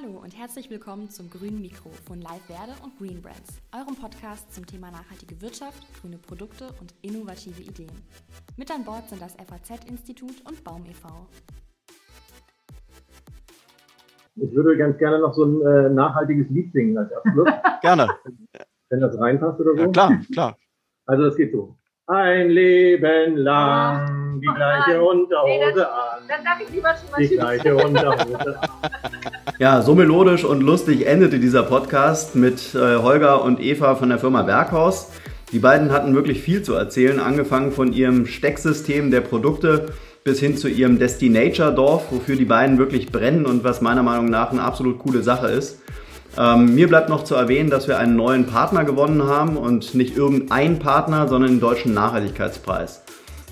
Hallo und herzlich willkommen zum Grünen Mikro von Live Werde und Green Brands, eurem Podcast zum Thema nachhaltige Wirtschaft, grüne Produkte und innovative Ideen. Mit an Bord sind das FAZ-Institut und Baum e.V. Ich würde ganz gerne noch so ein äh, nachhaltiges Lied singen als Abschluss. gerne. Wenn das reinpasst oder so. Ja, klar, klar. Also es geht so. Ein Leben lang die gleiche Unterhose an. Dann sag ich lieber schon mal Die gleiche Unterhose an. Ja, so melodisch und lustig endete dieser Podcast mit äh, Holger und Eva von der Firma Werkhaus. Die beiden hatten wirklich viel zu erzählen, angefangen von ihrem Stecksystem der Produkte bis hin zu ihrem Destinature-Dorf, wofür die beiden wirklich brennen und was meiner Meinung nach eine absolut coole Sache ist. Ähm, mir bleibt noch zu erwähnen, dass wir einen neuen Partner gewonnen haben und nicht irgendein Partner, sondern den Deutschen Nachhaltigkeitspreis.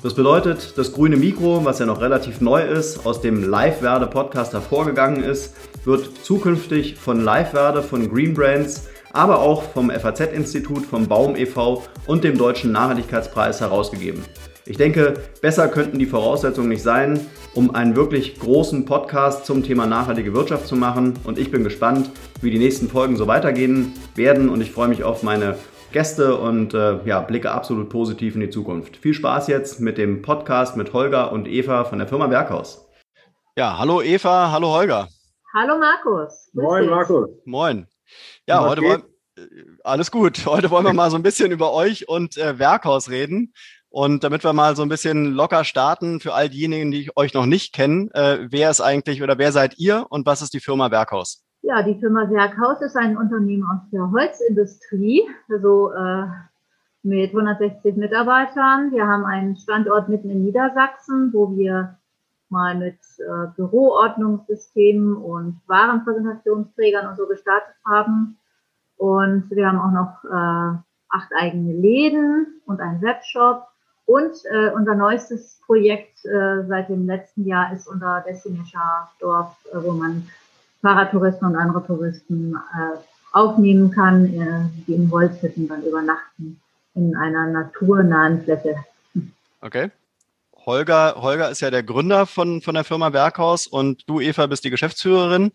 Das bedeutet, das grüne Mikro, was ja noch relativ neu ist, aus dem Live-Werde-Podcast hervorgegangen ist, wird zukünftig von Live-Werde, von Green Brands, aber auch vom FAZ-Institut, vom Baum e.V. und dem Deutschen Nachhaltigkeitspreis herausgegeben. Ich denke, besser könnten die Voraussetzungen nicht sein, um einen wirklich großen Podcast zum Thema nachhaltige Wirtschaft zu machen. Und ich bin gespannt, wie die nächsten Folgen so weitergehen werden. Und ich freue mich auf meine Gäste und äh, ja, blicke absolut positiv in die Zukunft. Viel Spaß jetzt mit dem Podcast mit Holger und Eva von der Firma Werkhaus. Ja, hallo Eva, hallo Holger. Hallo Markus. Moin dich. Markus. Moin. Ja, Was heute wollen äh, alles gut. Heute wollen wir mal so ein bisschen über euch und äh, Werkhaus reden. Und damit wir mal so ein bisschen locker starten, für all diejenigen, die euch noch nicht kennen, äh, wer ist eigentlich oder wer seid ihr und was ist die Firma Werkhaus? Ja, die Firma Werkhaus ist ein Unternehmen aus der Holzindustrie, also äh, mit 160 Mitarbeitern. Wir haben einen Standort mitten in Niedersachsen, wo wir mal mit äh, Büroordnungssystemen und Warenpräsentationsträgern und so gestartet haben. Und wir haben auch noch äh, acht eigene Läden und einen Webshop. Und äh, unser neuestes Projekt äh, seit dem letzten Jahr ist unser Destination Dorf, äh, wo man Fahrradtouristen und andere Touristen äh, aufnehmen kann, äh, die in Holzhütten dann übernachten in einer naturnahen Fläche. Okay. Holger, Holger ist ja der Gründer von, von der Firma Werkhaus und du, Eva, bist die Geschäftsführerin.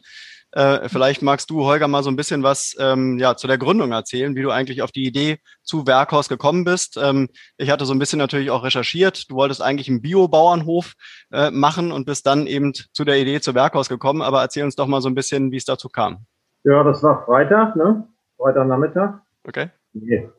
Äh, vielleicht magst du, Holger, mal so ein bisschen was ähm, ja, zu der Gründung erzählen, wie du eigentlich auf die Idee zu Werkhaus gekommen bist. Ähm, ich hatte so ein bisschen natürlich auch recherchiert. Du wolltest eigentlich einen Bio-Bauernhof äh, machen und bist dann eben zu der Idee zu Werkhaus gekommen. Aber erzähl uns doch mal so ein bisschen, wie es dazu kam. Ja, das war Freitag, ne? Freitagnachmittag. Okay? Nee.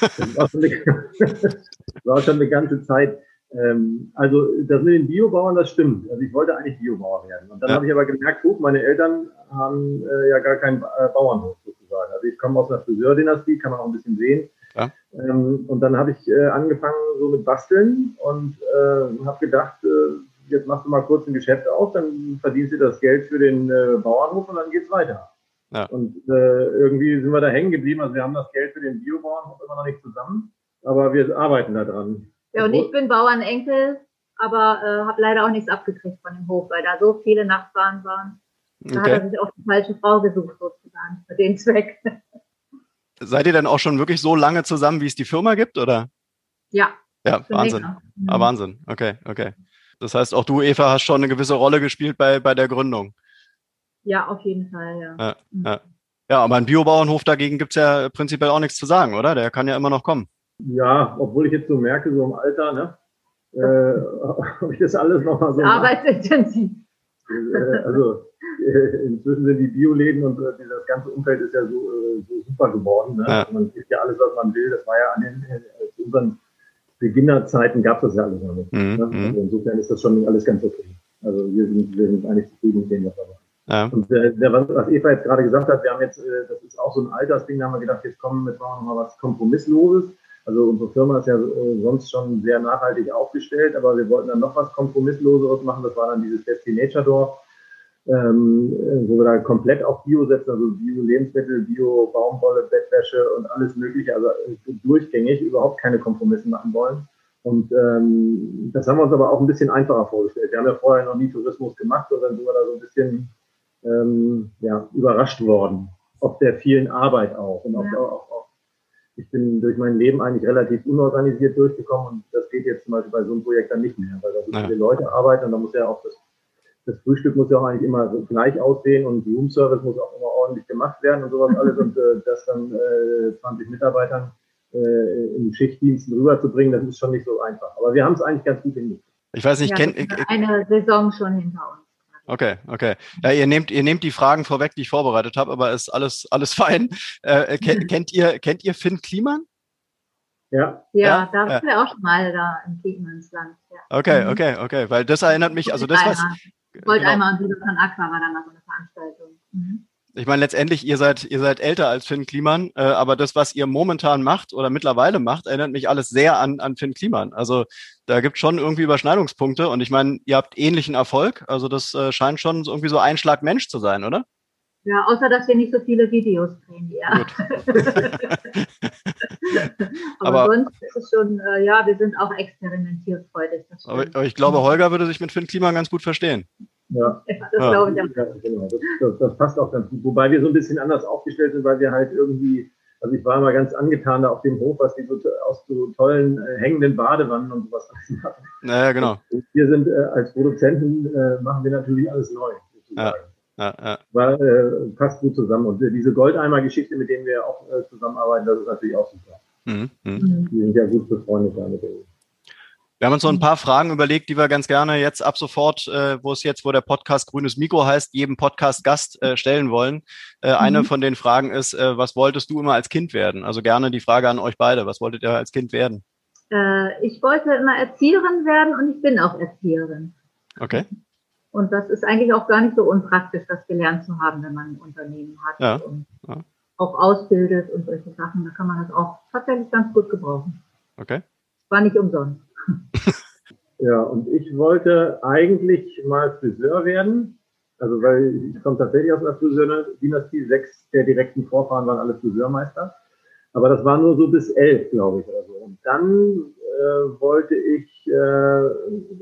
Das war schon eine, das war schon eine ganze Zeit. Ähm, also das mit den Biobauern, das stimmt. Also ich wollte eigentlich Biobauer werden. Und dann Ja. habe ich aber gemerkt, guck, meine Eltern haben äh, ja gar keinen äh, Bauernhof sozusagen. Also ich komme aus einer Friseurdynastie, kann man auch ein bisschen sehen. Ja. Ähm, und dann habe ich äh, angefangen so mit Basteln und äh, habe gedacht, äh, jetzt machst du mal kurz ein Geschäft auf, dann verdienst du das Geld für den äh, Bauernhof und dann geht's weiter. Ja. Und irgendwie sind wir da hängen geblieben. Also wir haben das Geld für den Biobauernhof immer noch nicht zusammen, aber wir arbeiten da dran. Ja, und ich bin Bauernenkel, aber äh, habe leider auch nichts abgekriegt von dem Hof, weil da so viele Nachbarn waren. Da hat okay. er sich auch die falsche Frau gesucht, sozusagen, für den Zweck. Seid ihr denn auch schon wirklich so lange zusammen, wie es die Firma gibt, oder? ja, Ja, Wahnsinn. länger. Ah, Wahnsinn. Okay, okay. Das heißt, auch du, Eva, hast schon eine gewisse Rolle gespielt bei, bei der Gründung. Ja, auf jeden Fall, ja. Ja, Mhm. ja. Ja, aber ein Biobauernhof dagegen gibt's ja prinzipiell auch nichts zu sagen, oder? Der kann ja immer noch kommen. Ja, obwohl ich jetzt so merke, so im Alter, ne, äh, ob ich das alles nochmal so. Arbeitsintensiv. Äh, also äh, inzwischen sind die Bioläden und äh, das ganze Umfeld ist ja so, äh, so super geworden. Ne? Ja. Man kriegt ja alles, was man will. Das war ja an den äh, zu unseren Beginnerzeiten gab es das ja alles noch nicht. Mhm, Ne? mhm. Also insofern ist das schon alles ganz okay. Also wir sind, wir sind eigentlich zufrieden mit dem, was wir machen. Ja, Und äh, der, was, Eva jetzt gerade gesagt hat, wir haben jetzt, äh, das ist auch so ein Altersding, da haben wir gedacht, jetzt kommen wir machen wir mal was Kompromissloses. Also unsere Firma ist ja äh, sonst schon sehr nachhaltig aufgestellt, aber wir wollten dann noch was Kompromissloseres machen. Das war dann dieses Destinature-Dorf, ähm, äh, wo wir da komplett auf Bio setzen, also Bio-Lebensmittel, Bio-Baumwolle, Bettwäsche und alles Mögliche, also äh, durchgängig, überhaupt keine Kompromisse machen wollen. Und ähm, das haben wir uns aber auch ein bisschen einfacher vorgestellt. Wir haben ja vorher noch nie Tourismus gemacht und dann sind wir da so ein bisschen ähm, ja, überrascht worden, ob der vielen Arbeit auch. Und Ja. auch, auch, ich bin durch mein Leben eigentlich relativ unorganisiert durchgekommen und das geht jetzt zum Beispiel bei so einem Projekt dann nicht mehr, weil da so Ja. viele Leute arbeiten und da muss ja auch das das Frühstück muss ja auch eigentlich immer so gleich aussehen und Room Service muss auch immer ordentlich gemacht werden und sowas alles und äh, das dann äh, 20 Mitarbeitern äh, in Schichtdiensten rüberzubringen, das ist schon nicht so einfach. Aber wir haben es eigentlich ganz gut hingekriegt. Ich weiß nicht, Ja, kennt, eine Saison schon hinter uns. Okay, okay. Ja, ihr nehmt, ihr nehmt die Fragen vorweg, die ich vorbereitet habe, aber ist alles, alles fein. Äh, kennt, kennt ihr, kennt ihr Finn Kliman? Ja, Ja, Ja, da ja. waren wir auch schon mal da im Kiemannsland. Ja. Okay, Mhm. okay, okay. Weil das erinnert mich, also das was. Einmal. Ich wollte genau. einmal und Liebe von Aqua war dann mal so eine Veranstaltung. Mhm. Ich meine, letztendlich, ihr seid, ihr seid älter als Finn Kliman, äh, aber das, was ihr momentan macht oder mittlerweile macht, erinnert mich alles sehr an, an Finn Kliman. Also da gibt schon irgendwie Überschneidungspunkte und ich meine, ihr habt ähnlichen Erfolg. Also das äh, scheint schon so irgendwie so ein Schlag Mensch zu sein, oder? Ja, außer dass wir nicht so viele Videos drehen wie er. aber, Aber- sonst ist es schon, äh, ja, wir sind auch experimentierfreudig. Aber, aber ich glaube, Holger würde sich mit Finn Kliman ganz gut verstehen. Ja. ja, das Ja. glaube ich auch. Ja, genau. Das, das, das passt auch ganz gut. Wobei wir so ein bisschen anders aufgestellt sind, weil wir halt irgendwie, also ich war immer ganz angetan da auf dem Hof, was die so to- aus so tollen äh, hängenden Badewannen und sowas machen. Naja, genau. Und wir sind äh, als Produzenten, äh, machen wir natürlich alles neu. Sozusagen. Ja, ja. War, äh, passt gut zusammen. Und äh, diese Goldeimer-Geschichte, mit denen wir auch äh, zusammenarbeiten, das ist natürlich auch super. Mhm, mhm. Mhm. Die sind ja gut befreundet da mit denen. Wir haben uns so ein paar Fragen überlegt, die wir ganz gerne jetzt ab sofort, äh, wo es jetzt, wo der Podcast Grünes Mikro heißt, jedem Podcast-Gast äh, stellen wollen. Äh, Eine Mhm. von den Fragen ist, äh, was wolltest du immer als Kind werden? Also gerne die Frage an euch beide. Was wolltet ihr als Kind werden? Äh, ich wollte immer Erzieherin werden und ich bin auch Erzieherin. Okay. Und das ist eigentlich auch gar nicht so unpraktisch, das gelernt zu haben, wenn man ein Unternehmen hat Ja, und ja. auch ausbildet und solche Sachen. Da kann man das auch tatsächlich ganz gut gebrauchen. Okay. War nicht umsonst. Ja, und ich wollte eigentlich mal Friseur werden. Also, weil ich komme tatsächlich aus einer Friseur-Dynastie. Sechs der direkten Vorfahren waren alle Friseurmeister. Aber das war nur so bis elf, glaube ich, oder so. Und dann äh, wollte ich, äh,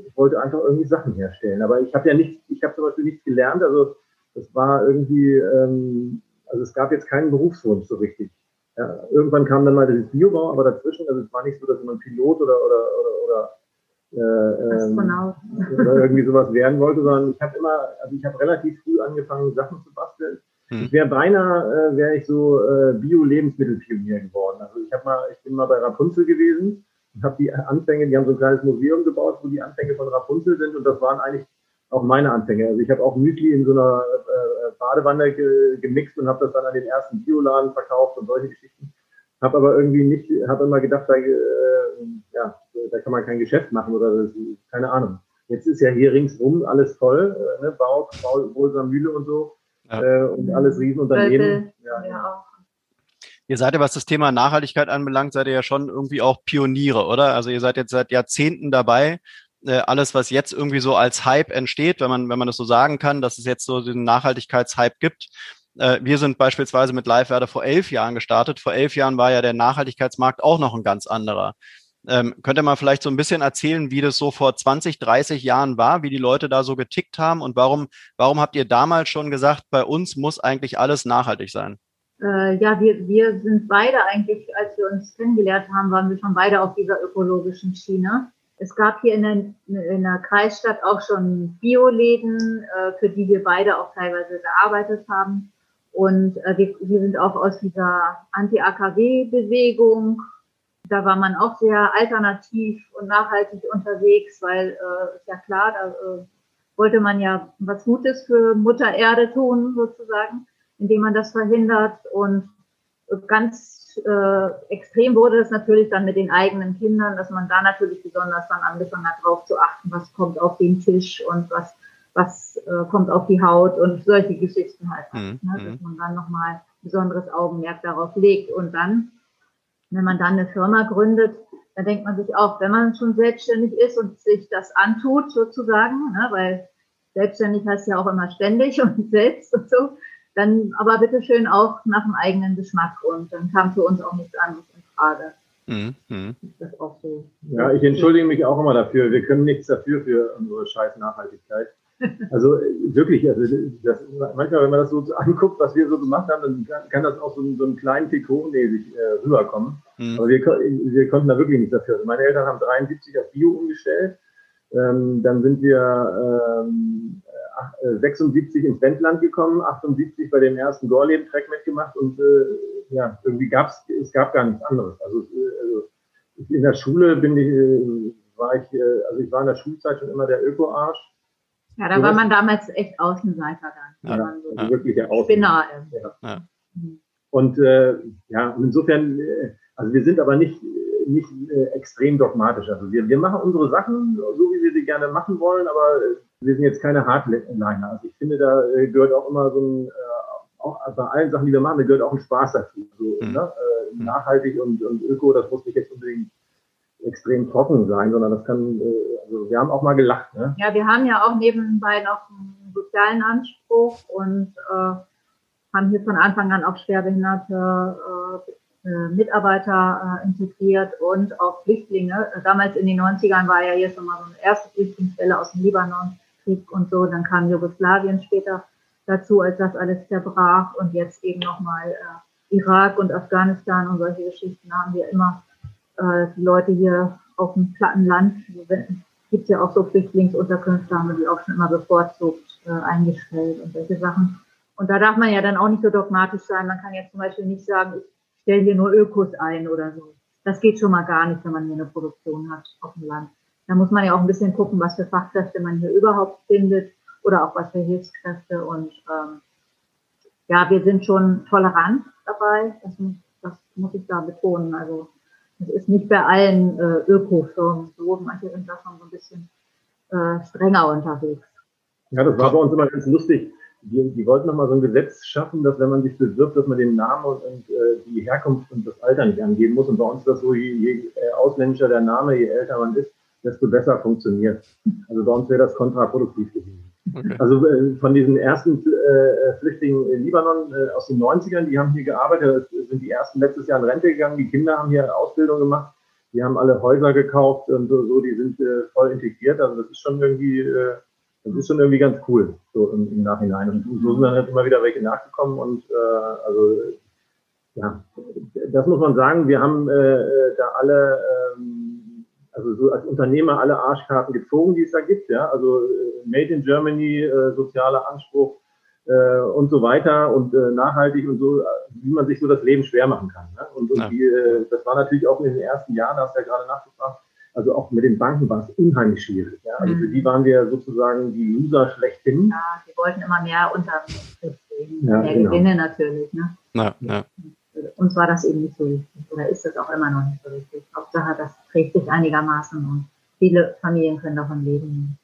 ich wollte einfach irgendwie Sachen herstellen. Aber ich habe ja nichts, ich habe zum Beispiel nichts gelernt. Also, das war irgendwie, ähm, also es gab jetzt keinen Berufswunsch so richtig. Ja, irgendwann kam dann mal das Biobau, aber dazwischen, also es war nicht so, dass man Pilot oder, oder, oder, oder äh, ähm, oder irgendwie sowas werden wollte, sondern ich habe immer, also ich habe relativ früh angefangen, Sachen zu basteln. Hm. Ich wäre beinahe, äh, wäre ich so äh, Bio-Lebensmittelpionier geworden. Also ich habe mal, ich bin mal bei Rapunzel gewesen und habe die Anfänge, die haben so ein kleines Museum gebaut, wo die Anfänge von Rapunzel sind und das waren eigentlich auch meine Anfänge. Also ich habe auch Müsli in so einer äh, Badewanne ge gemixt und habe das dann an den ersten Bioladen verkauft und solche Geschichten. Habe aber irgendwie nicht, habe immer gedacht, da, äh, ja, da kann man kein Geschäft machen oder das, keine Ahnung. Jetzt ist ja hier ringsrum alles voll, äh, ne? Bau, Bau, Bolser Mühle und so Ja. äh, und alles Riesenunternehmen. Ja, Ja, auch. Ihr seid ja, was das Thema Nachhaltigkeit anbelangt, seid ihr ja schon irgendwie auch Pioniere, oder? Also ihr seid jetzt seit Jahrzehnten dabei. Äh, alles, was jetzt irgendwie so als Hype entsteht, wenn man, wenn man das so sagen kann, dass es jetzt so den Nachhaltigkeitshype gibt. Äh, wir sind beispielsweise mit Live-Werde vor elf Jahren gestartet. Vor elf Jahren war ja der Nachhaltigkeitsmarkt auch noch ein ganz anderer. Ähm, könnt ihr mal vielleicht so ein bisschen erzählen, wie das so vor 20, 30 Jahren war, wie die Leute da so getickt haben und warum, warum habt ihr damals schon gesagt, bei uns muss eigentlich alles nachhaltig sein? Äh, ja, wir, wir sind beide eigentlich, als wir uns kennengelernt haben, waren wir schon beide auf dieser ökologischen Schiene. Es gab hier in der, in der Kreisstadt auch schon Bioläden, äh, für die wir beide auch teilweise gearbeitet haben. Und äh, wir, wir sind auch aus dieser Anti-AKW-Bewegung. Da war man auch sehr alternativ und nachhaltig unterwegs, weil äh, ist ja klar, da äh, wollte man ja was Gutes für Mutter Erde tun, sozusagen, indem man das verhindert. Und ganz äh, extrem wurde es natürlich dann mit den eigenen Kindern, dass man da natürlich besonders dann angefangen hat, darauf zu achten, was kommt auf den Tisch und was, was äh, kommt auf die Haut und solche Geschichten halt. Mhm, Ne, dass man dann nochmal besonderes Augenmerk darauf legt. Und dann, wenn man dann eine Firma gründet, dann denkt man sich auch, wenn man schon selbstständig ist und sich das antut, sozusagen, ne, weil selbstständig heißt ja auch immer ständig und selbst und so, dann aber bitteschön auch nach dem eigenen Geschmack. Und dann kam für uns auch nichts anderes in Frage. Mhm. Mhm. Ist das auch so? Ja, ich entschuldige mich auch immer dafür. Wir können nichts dafür für unsere scheiß Nachhaltigkeit. Also äh, wirklich, also das, manchmal, wenn man das so anguckt, was wir so gemacht haben, dann kann, kann das auch so, so einen kleinen Trikot-mäßig äh, rüberkommen. Mhm. Aber wir, wir konnten da wirklich nichts dafür. Also meine Eltern haben 73 auf Bio umgestellt. Ähm, dann sind wir ähm, 76 ins Wendland gekommen, 78 bei dem ersten Gorleben-Track mitgemacht und äh, ja, irgendwie gab es, es gab gar nichts anderes. Also, äh, also in der Schule bin ich, äh, war ich, äh, also ich war in der Schulzeit schon immer der Öko-Arsch. Ja, da war man damals echt Außenseiter dann. Ja, so also wirkliche Außenseiter. Ja. ja. Und äh, ja, insofern, äh, also wir sind aber nicht, nicht äh, extrem dogmatisch. Also wir, wir machen unsere Sachen so, wie wir sie gerne machen wollen, aber wir sind jetzt keine Hardliner. Also ich finde, da gehört auch immer so ein, äh, auch bei allen Sachen, die wir machen, da gehört auch ein Spaß dazu. So, mhm. ne? äh, nachhaltig und, und öko, das muss nicht jetzt unbedingt extrem trocken sein, sondern das kann, äh, also wir haben auch mal gelacht. Ne? Ja, wir haben ja auch nebenbei noch einen sozialen Anspruch und äh, haben hier von Anfang an auch schwerbehinderte äh, äh Mitarbeiter äh, integriert und auch Flüchtlinge. Damals in den 90ern war ja hier schon mal so eine erste Flüchtlingswelle aus dem Libanon, Krieg und so. Dann kam Jugoslawien später dazu, als das alles zerbrach und jetzt eben nochmal äh, Irak und Afghanistan und solche Geschichten haben wir immer äh, die Leute hier auf dem platten Land, gibt ja auch so Flüchtlingsunterkünfte, haben wir die auch schon immer bevorzugt äh, eingestellt und solche Sachen. Und da darf man ja dann auch nicht so dogmatisch sein. Man kann ja zum Beispiel nicht sagen, ich stelle hier nur Ökos ein oder so. Das geht schon mal gar nicht, wenn man hier eine Produktion hat auf dem Land. Da muss man ja auch ein bisschen gucken, was für Fachkräfte man hier überhaupt findet oder auch was für Hilfskräfte. Und ähm, ja, wir sind schon tolerant dabei. Das, das muss ich da betonen. Also es ist nicht bei allen äh, Ökofirmen so. Manche sind da schon so ein bisschen äh, strenger unterwegs. Ja, das war bei uns immer ganz lustig. Die, die wollten nochmal so ein Gesetz schaffen, dass wenn man sich bewirbt, dass man den Namen und, und äh, die Herkunft und das Alter nicht angeben muss. Und bei uns ist das so, je, je äh, ausländischer der Name, je älter man ist, desto besser funktioniert. Also bei uns wäre das kontraproduktiv gewesen. Okay. Also äh, von diesen ersten äh, Flüchtlingen in Libanon äh, aus den 90ern, die haben hier gearbeitet, sind die ersten letztes Jahr in Rente gegangen, die Kinder haben hier Ausbildung gemacht, die haben alle Häuser gekauft und so, so die sind äh, voll integriert. Also das ist schon irgendwie, äh, das ist schon irgendwie ganz cool, so im, im Nachhinein. Und so sind dann halt immer wieder welche nachgekommen und äh, also ja, das muss man sagen, wir haben äh, da alle ähm, also so als Unternehmer alle Arschkarten gezogen, die es da gibt, ja, also äh, Made in Germany, äh, sozialer Anspruch äh, und so weiter und äh, nachhaltig und so, wie man sich so das Leben schwer machen kann. Ne? Und, und ja. die, äh, das war natürlich auch in den ersten Jahren, da hast du ja gerade nachgefragt, also auch mit den Banken war es unheimlich schwierig. Ja? Also mhm. für die waren wir sozusagen die Loser schlechthin. Ja, die wollten immer mehr unter ja, mehr genau. Gewinne natürlich. Ne? Ja, ja uns war das eben nicht so wichtig oder ist das auch immer noch nicht so wichtig. Hauptsache, das trägt sich einigermaßen und viele Familien können davon leben.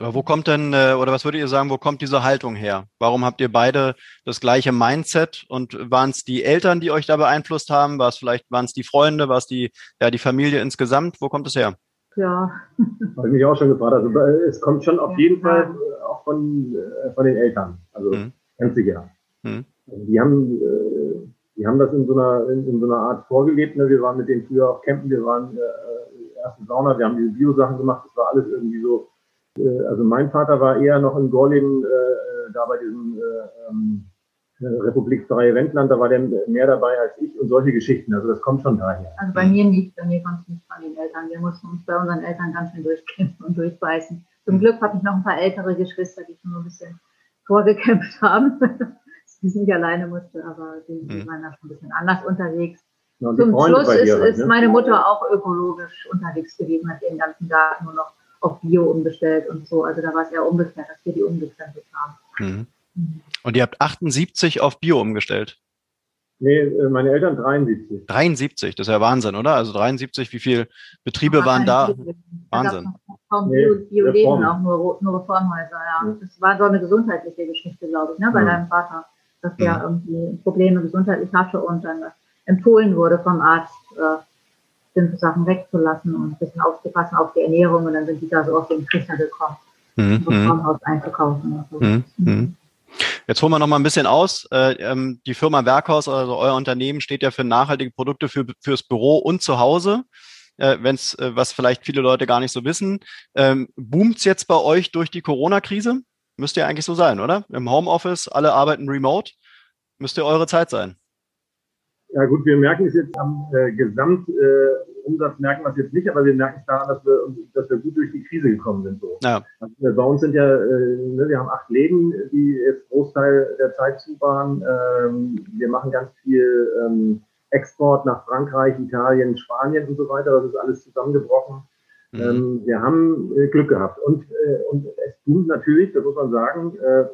Aber wo kommt denn, äh, oder was würdet ihr sagen, wo kommt diese Haltung her? Warum habt ihr beide das gleiche Mindset und waren es die Eltern, die euch da beeinflusst haben? War es vielleicht, waren es die Freunde, war es die, ja, die Familie insgesamt? Wo kommt es her? Ja. Habe ich mich auch schon gefragt. Also es kommt schon auf ja, jeden Fall äh, auch von, äh, von den Eltern. Also mhm. ganz sicher. Mhm. Also die haben die haben das in so einer, in, in so einer Art vorgelebt. Ne? Wir waren mit denen früher auf Campen, wir waren äh, ersten Sauna, wir haben diese Bio-Sachen gemacht, das war alles irgendwie so. Äh, also mein Vater war eher noch in Gorleben, äh, äh da bei diesem äh, ähm, Republik Freie Wendland, da war der mehr dabei als ich und solche Geschichten. Also das kommt schon daher. Also bei mir nicht, bei mir kommt es nicht von den Eltern. Wir mussten uns bei unseren Eltern ganz schön durchkämpfen und durchbeißen. Zum mhm. Glück habe ich noch ein paar ältere Geschwister, die schon ein bisschen vorgekämpft haben die nicht alleine musste, aber die, die mhm. waren da schon ein bisschen anders unterwegs. Ja, Zum Schluss ist, ist ne? meine Mutter auch ökologisch unterwegs gewesen, hat ihren ganzen Garten nur noch auf Bio umgestellt und so. Also da war es eher umgekehrt, dass wir die umgestellt haben. Mhm. Mhm. Und ihr habt 78 auf Bio umgestellt? Nee, äh, meine Eltern 73. 73, das ist ja Wahnsinn, oder? Also 73, wie viele Betriebe waren da? Wahnsinn. Kaum Bio, Bio leben auch nur, nur Reformhäuser, ja. Das war so eine gesundheitliche Geschichte, glaube ich, ne, bei ja. deinem Vater dass der ja. irgendwie Probleme gesundheitlich hatte und dann empfohlen wurde vom Arzt, äh, bestimmte Sachen wegzulassen und ein bisschen aufzupassen auf die Ernährung und dann sind die da so auf den Trichter gekommen, mhm. um mhm. Haus einzukaufen. So. Mhm. Mhm. Jetzt holen wir noch mal ein bisschen aus. Äh, ähm, die Firma Werkhaus, also euer Unternehmen, steht ja für nachhaltige Produkte für, fürs Büro und zu Hause. Äh, Wenn es, äh, was vielleicht viele Leute gar nicht so wissen, ähm, boomt jetzt bei euch durch die Corona-Krise? Müsste ja eigentlich so sein, oder? Im Homeoffice, alle arbeiten remote. Müsste eure Zeit sein. Ja gut, wir merken es jetzt am äh, Gesamtumsatz, äh, merken wir es jetzt nicht, aber wir merken es daran, dass wir, dass wir gut durch die Krise gekommen sind. So. Ja. Also, bei uns sind ja, äh, ne, wir haben acht Läden, die jetzt Großteil der Zeit zu waren. Ähm, wir machen ganz viel ähm, Export nach Frankreich, Italien, Spanien und so weiter. Das ist alles zusammengebrochen. Mhm. Ähm, wir haben äh, Glück gehabt. Und, äh, und es tut natürlich, das muss man sagen, äh, äh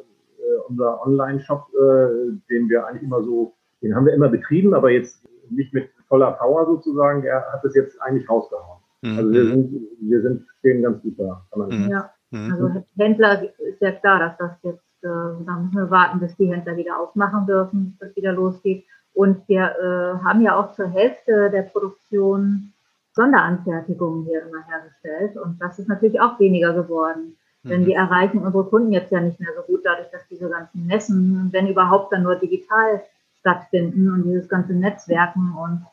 unser Online-Shop, äh, den wir eigentlich immer so den haben wir immer betrieben, aber jetzt nicht mit voller Power sozusagen. Er hat es jetzt eigentlich rausgehauen. Mhm. Also wir sind, wir sind stehen ganz gut da. Mhm. Ja, mhm. also Händler ist ja klar, dass das jetzt, äh, da müssen wir warten, bis die Händler wieder aufmachen dürfen, bis es wieder losgeht. Und wir äh, haben ja auch zur Hälfte der Produktion Sonderanfertigungen hier immer hergestellt. Und das ist natürlich auch weniger geworden. Denn mhm. wir erreichen unsere Kunden jetzt ja nicht mehr so gut, dadurch, dass diese ganzen Messen, wenn überhaupt, dann nur digital stattfinden und dieses ganze Netzwerken und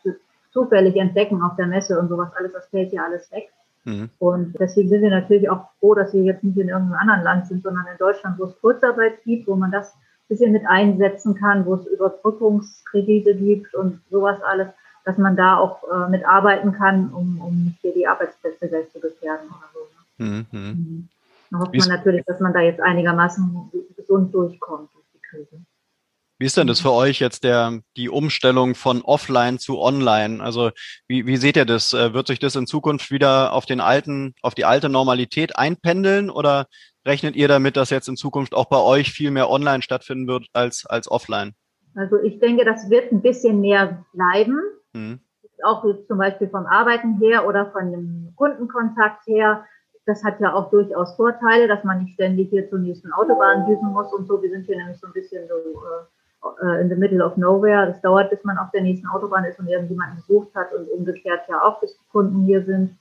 zufällig entdecken auf der Messe und sowas alles, das fällt ja alles weg. Mhm. Und deswegen sind wir natürlich auch froh, dass wir jetzt nicht in irgendeinem anderen Land sind, sondern in Deutschland, wo es Kurzarbeit gibt, wo man das ein bisschen mit einsetzen kann, wo es Überbrückungskredite gibt und sowas alles, dass man da auch äh, mitarbeiten kann, um, um hier die Arbeitsplätze gleich zu gefährden oder so. Ne? Mhm. Mhm. Da hofft man natürlich, dass man da jetzt einigermaßen gesund durchkommt durch die Krise. Wie ist denn das für euch jetzt der, die Umstellung von offline zu online? Also wie, wie seht ihr das? Äh, wird sich das in Zukunft wieder auf den alten, auf die alte Normalität einpendeln oder rechnet ihr damit, dass jetzt in Zukunft auch bei euch viel mehr online stattfinden wird als, als offline? Also ich denke, das wird ein bisschen mehr bleiben. Hm. Auch zum Beispiel vom Arbeiten her oder von dem Kundenkontakt her. Das hat ja auch durchaus Vorteile, dass man nicht ständig hier zur nächsten Autobahn düsen muss und so. Wir sind hier nämlich so ein bisschen so äh, äh, in the middle of nowhere. Das dauert, bis man auf der nächsten Autobahn ist und irgendjemanden besucht hat und umgekehrt ja auch, bis die Kunden hier sind.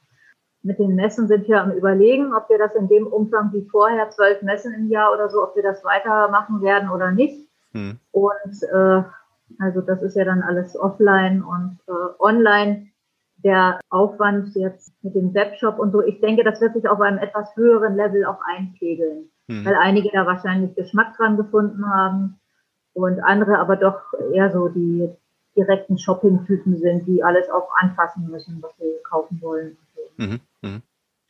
Mit den Messen sind wir am Überlegen, ob wir das in dem Umfang wie vorher, zwölf Messen im Jahr oder so, ob wir das weitermachen werden oder nicht. Hm. Und äh, also das ist ja dann alles offline und äh, online. Der Aufwand jetzt mit dem Webshop und so, ich denke, das wird sich auf einem etwas höheren Level auch einpegeln, hm. weil einige da wahrscheinlich Geschmack dran gefunden haben und andere aber doch eher so die direkten Shopping-Typen sind, die alles auch anfassen müssen, was sie kaufen wollen. Mhm. Mhm.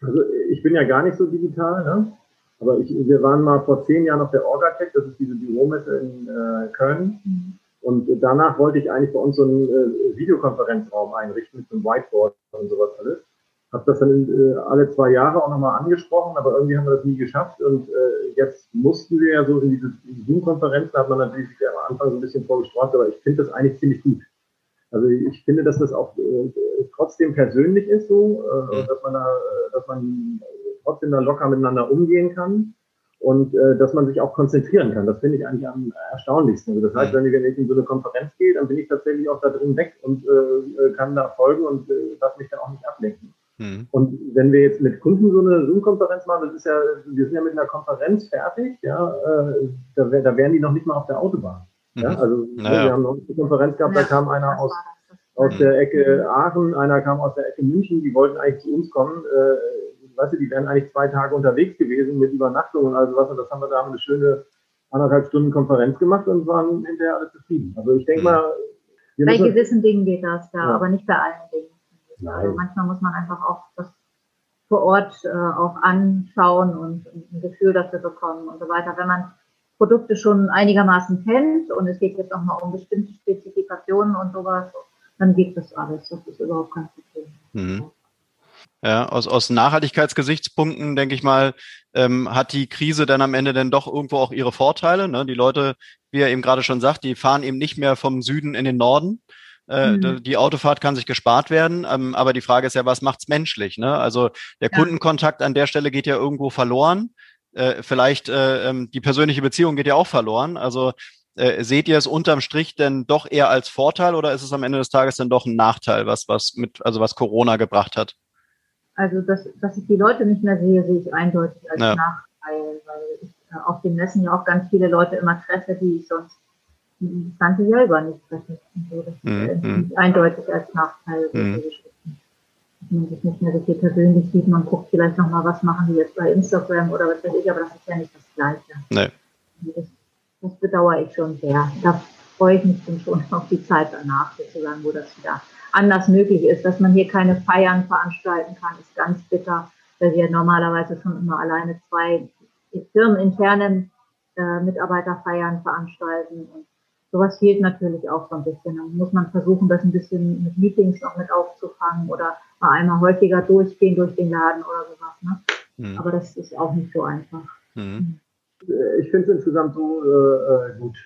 Also ich bin ja gar nicht so digital, ne? aber ich, wir waren mal vor zehn Jahren auf der Orgatech, das ist diese Büromesse in äh, Köln. Mhm. Und danach wollte ich eigentlich bei uns so einen äh, Videokonferenzraum einrichten mit so einem Whiteboard und sowas alles habe das dann äh, alle zwei Jahre auch nochmal angesprochen, aber irgendwie haben wir das nie geschafft. Und äh, jetzt mussten wir ja so in diese Zoom-Konferenzen, hat man natürlich am Anfang so ein bisschen vorgestreut, aber ich finde das eigentlich ziemlich gut. Also ich finde, dass das auch äh, trotzdem persönlich ist, so, äh, dass man da, dass man trotzdem da locker miteinander umgehen kann und äh, dass man sich auch konzentrieren kann. Das finde ich eigentlich am erstaunlichsten. Also das heißt, wenn ich, wenn ich in so eine Konferenz gehe, dann bin ich tatsächlich auch da drin weg und äh, kann da folgen und äh, lasse mich dann auch nicht ablenken. Mhm. Und wenn wir jetzt mit Kunden so eine Zoom-Konferenz machen, das ist ja, wir sind ja mit einer Konferenz fertig, ja, äh, da, da wären die noch nicht mal auf der Autobahn. Mhm. Ja, also naja. wir haben noch eine Konferenz gehabt, da kam einer aus, aus der Ecke Aachen, einer kam aus der Ecke München, die wollten eigentlich zu uns kommen. Äh, weißt du, die wären eigentlich zwei Tage unterwegs gewesen mit Übernachtungen, also was, und das haben wir da haben eine schöne anderthalb Stunden Konferenz gemacht und waren hinterher alle zufrieden. Also ich denke mhm. mal, bei gewissen Dingen geht das da, ja. aber nicht bei allen Dingen. Nein. Also manchmal muss man einfach auch das vor Ort äh, auch anschauen und ein Gefühl dafür bekommen und so weiter. Wenn man Produkte schon einigermaßen kennt und es geht jetzt auch mal um bestimmte Spezifikationen und sowas, dann geht das alles. Das ist überhaupt kein Problem. Mhm. Ja, aus, aus Nachhaltigkeitsgesichtspunkten, denke ich mal, ähm, hat die Krise dann am Ende dann doch irgendwo auch ihre Vorteile. Ne? Die Leute, wie er eben gerade schon sagt, die fahren eben nicht mehr vom Süden in den Norden, äh, mhm. Die Autofahrt kann sich gespart werden, ähm, aber die Frage ist ja, was macht's menschlich? Ne? Also der ja. Kundenkontakt an der Stelle geht ja irgendwo verloren. Äh, vielleicht äh, ähm, die persönliche Beziehung geht ja auch verloren. Also äh, seht ihr es unterm Strich denn doch eher als Vorteil oder ist es am Ende des Tages dann doch ein Nachteil, was was mit also was Corona gebracht hat? Also dass, dass ich die Leute nicht mehr sehe, sehe ich eindeutig als ja. Nachteil, weil ich äh, auf den Messen ja auch ganz viele Leute immer treffe, die ich sonst ganze Jahr über nicht treffen. So, das mhm. ist eindeutig als Nachteil. Mhm. Dass man sich nicht mehr so viel persönlich sieht, man guckt vielleicht nochmal, was machen die jetzt bei Instagram oder was weiß ich, aber das ist ja nicht das Gleiche. Nee. Das, das bedauere ich schon sehr. Da freue ich mich dann schon auf die Zeit danach sozusagen, wo das wieder anders möglich ist. Dass man hier keine Feiern veranstalten kann, ist ganz bitter, weil wir normalerweise schon immer alleine zwei firmeninterne äh, Mitarbeiterfeiern veranstalten. Und sowas fehlt natürlich auch so ein bisschen. Dann muss man versuchen, das ein bisschen mit Meetings noch mit aufzufangen oder mal einmal häufiger durchgehen durch den Laden oder sowas. Ne? Mhm. Aber das ist auch nicht so einfach. Mhm. Ich finde es insgesamt so äh, äh gut.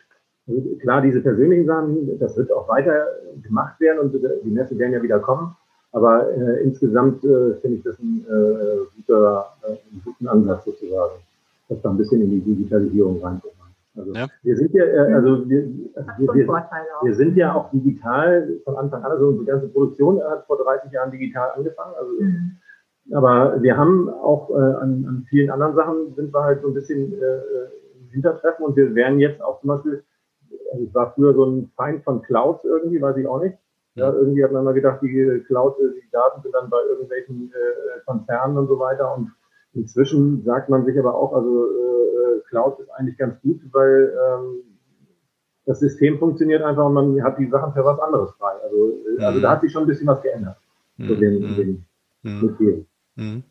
Also klar, diese persönlichen Sachen, das wird auch weiter gemacht werden und die Messe werden ja wieder kommen. Aber äh, insgesamt äh, finde ich das ein äh, guter, äh, einen guten Ansatz sozusagen, dass da ein bisschen in die Digitalisierung reinkommt. Also ja. wir sind ja, äh, also wir, wir, wir, wir, sind ja auch digital von Anfang an. Also unsere ganze Produktion hat vor 30 Jahren digital angefangen. Also, mhm. Aber wir haben auch äh, an, an, vielen anderen Sachen sind wir halt so ein bisschen äh, im Hintertreffen und wir werden jetzt auch zum Beispiel, also ich war früher so ein Feind von Clouds irgendwie, weiß ich auch nicht. Ja, irgendwie hat man mal gedacht, die Cloud, die Daten sind dann bei irgendwelchen äh, Konzernen und so weiter und Inzwischen sagt man sich aber auch, also äh, Cloud ist eigentlich ganz gut, weil ähm, das System funktioniert einfach und man hat die Sachen für was anderes frei. Also, äh, also da mhm. hat sich schon ein bisschen was geändert. Mhm. So den, den mhm.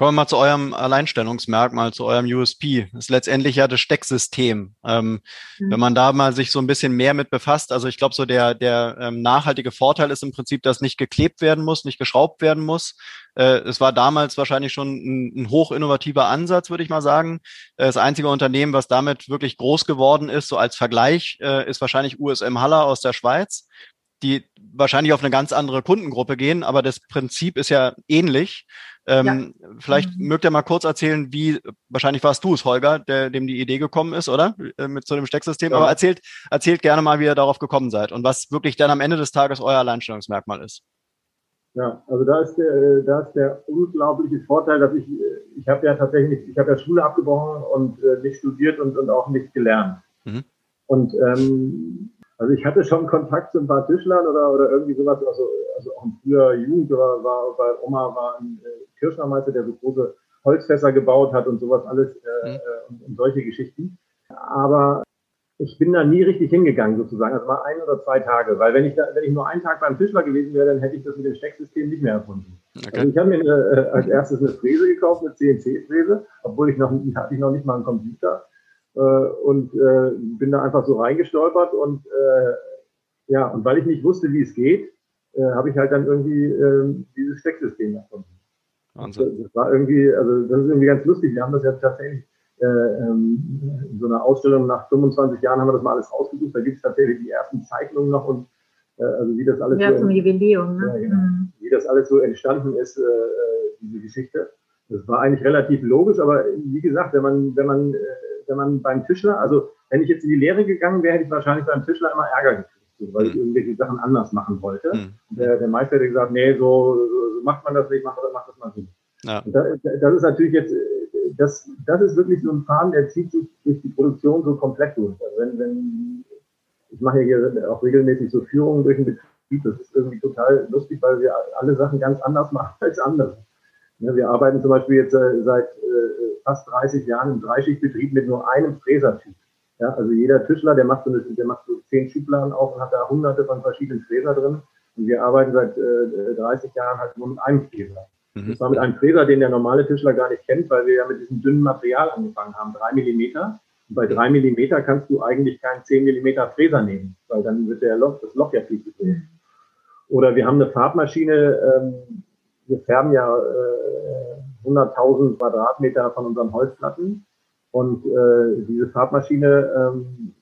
Kommen wir mal zu eurem Alleinstellungsmerkmal, zu eurem USP. Das ist letztendlich ja das Stecksystem. Ähm, mhm. Wenn man da mal sich so ein bisschen mehr mit befasst, also ich glaube, so der, der ähm, nachhaltige Vorteil ist im Prinzip, dass nicht geklebt werden muss, nicht geschraubt werden muss. Äh, es war damals wahrscheinlich schon ein, ein hoch innovativer Ansatz, würde ich mal sagen. Äh, das einzige Unternehmen, was damit wirklich groß geworden ist, so als Vergleich, äh, ist wahrscheinlich USM Haller aus der Schweiz die wahrscheinlich auf eine ganz andere Kundengruppe gehen, aber das Prinzip ist ja ähnlich. Ähm, ja. Vielleicht mhm. mögt ihr mal kurz erzählen, wie, wahrscheinlich warst du es, Holger, der, dem die Idee gekommen ist, oder? Äh, mit so einem Stecksystem. Ja. Aber erzählt, erzählt gerne mal, wie ihr darauf gekommen seid und was wirklich dann am Ende des Tages euer Alleinstellungsmerkmal ist. Ja, also da ist der, da ist der unglaubliche Vorteil, dass ich, ich habe ja tatsächlich, ich habe ja Schule abgebrochen und äh, nicht studiert und, und auch nicht gelernt. Mhm. Und ähm, also ich hatte schon Kontakt zu ein paar Tischlern oder, oder irgendwie sowas, also, also auch in früher Jugend oder war, weil Oma war ein äh, Kirschnermeister, der so große Holzfässer gebaut hat und sowas alles äh, mhm. Äh, und, und, solche Geschichten. Aber ich bin da nie richtig hingegangen sozusagen, also mal ein oder zwei Tage, weil wenn ich da, wenn ich nur einen Tag beim Tischler gewesen wäre, dann hätte ich das mit dem Stecksystem nicht mehr erfunden. Okay. Also ich habe mir eine, äh, als erstes eine Fräse gekauft, eine CNC-Fräse, obwohl ich noch hatte ich noch nicht mal einen Computer äh, und äh, bin da einfach so reingestolpert und äh, ja, und weil ich nicht wusste, wie es geht, äh, habe ich halt dann irgendwie äh, dieses Stecksystem erfunden. Wahnsinn. Das war irgendwie, also das ist irgendwie ganz lustig. Wir haben das ja tatsächlich äh, ähm, in so einer Ausstellung nach 25 Jahren haben wir das mal alles rausgesucht. Da gibt es tatsächlich die ersten Zeichnungen noch und äh, also wie das alles ja, so, zum Jubiläum, ne? ja, genau, mhm. wie das alles so entstanden ist, äh, äh, diese Geschichte. Das war eigentlich relativ logisch, aber wie gesagt, wenn man, wenn man äh, wenn man beim Tischler, also wenn ich jetzt in die Lehre gegangen wäre, hätte ich wahrscheinlich beim Tischler immer Ärger gekriegt, weil ich mhm. irgendwelche Sachen anders machen wollte. Mhm. Der, der, Meister hätte gesagt, nee, so, so, macht man das nicht, mach, mach das mal so. Ja. Das, das ist natürlich jetzt, das, das ist wirklich so ein Faden, der zieht sich durch die Produktion so komplett durch. Also wenn, wenn, ich mache hier auch regelmäßig so Führungen durch den Betrieb, das ist irgendwie total lustig, weil wir alle Sachen ganz anders machen als andere. Ja, wir arbeiten zum Beispiel jetzt äh, seit äh, fast 30 Jahren im Dreischichtbetrieb mit nur einem Fräsertyp. Ja, also jeder Tischler, der macht so, eine, der macht so zehn Schubladen auf und hat da hunderte von verschiedenen Fräser drin. Und wir arbeiten seit äh, 30 Jahren halt nur mit einem Fräser. Mhm. Das war mit einem Fräser, den der normale Tischler gar nicht kennt, weil wir ja mit diesem dünnen Material angefangen haben, drei Millimeter. Und bei drei Millimeter kannst du eigentlich keinen zehn Millimeter Fräser nehmen, weil dann wird der Loch, das Loch ja viel zu groß. Oder wir haben eine Farbmaschine, ähm, wir färben ja äh, 100.000 Quadratmeter von unseren Holzplatten und äh, diese Farbmaschine, ähm,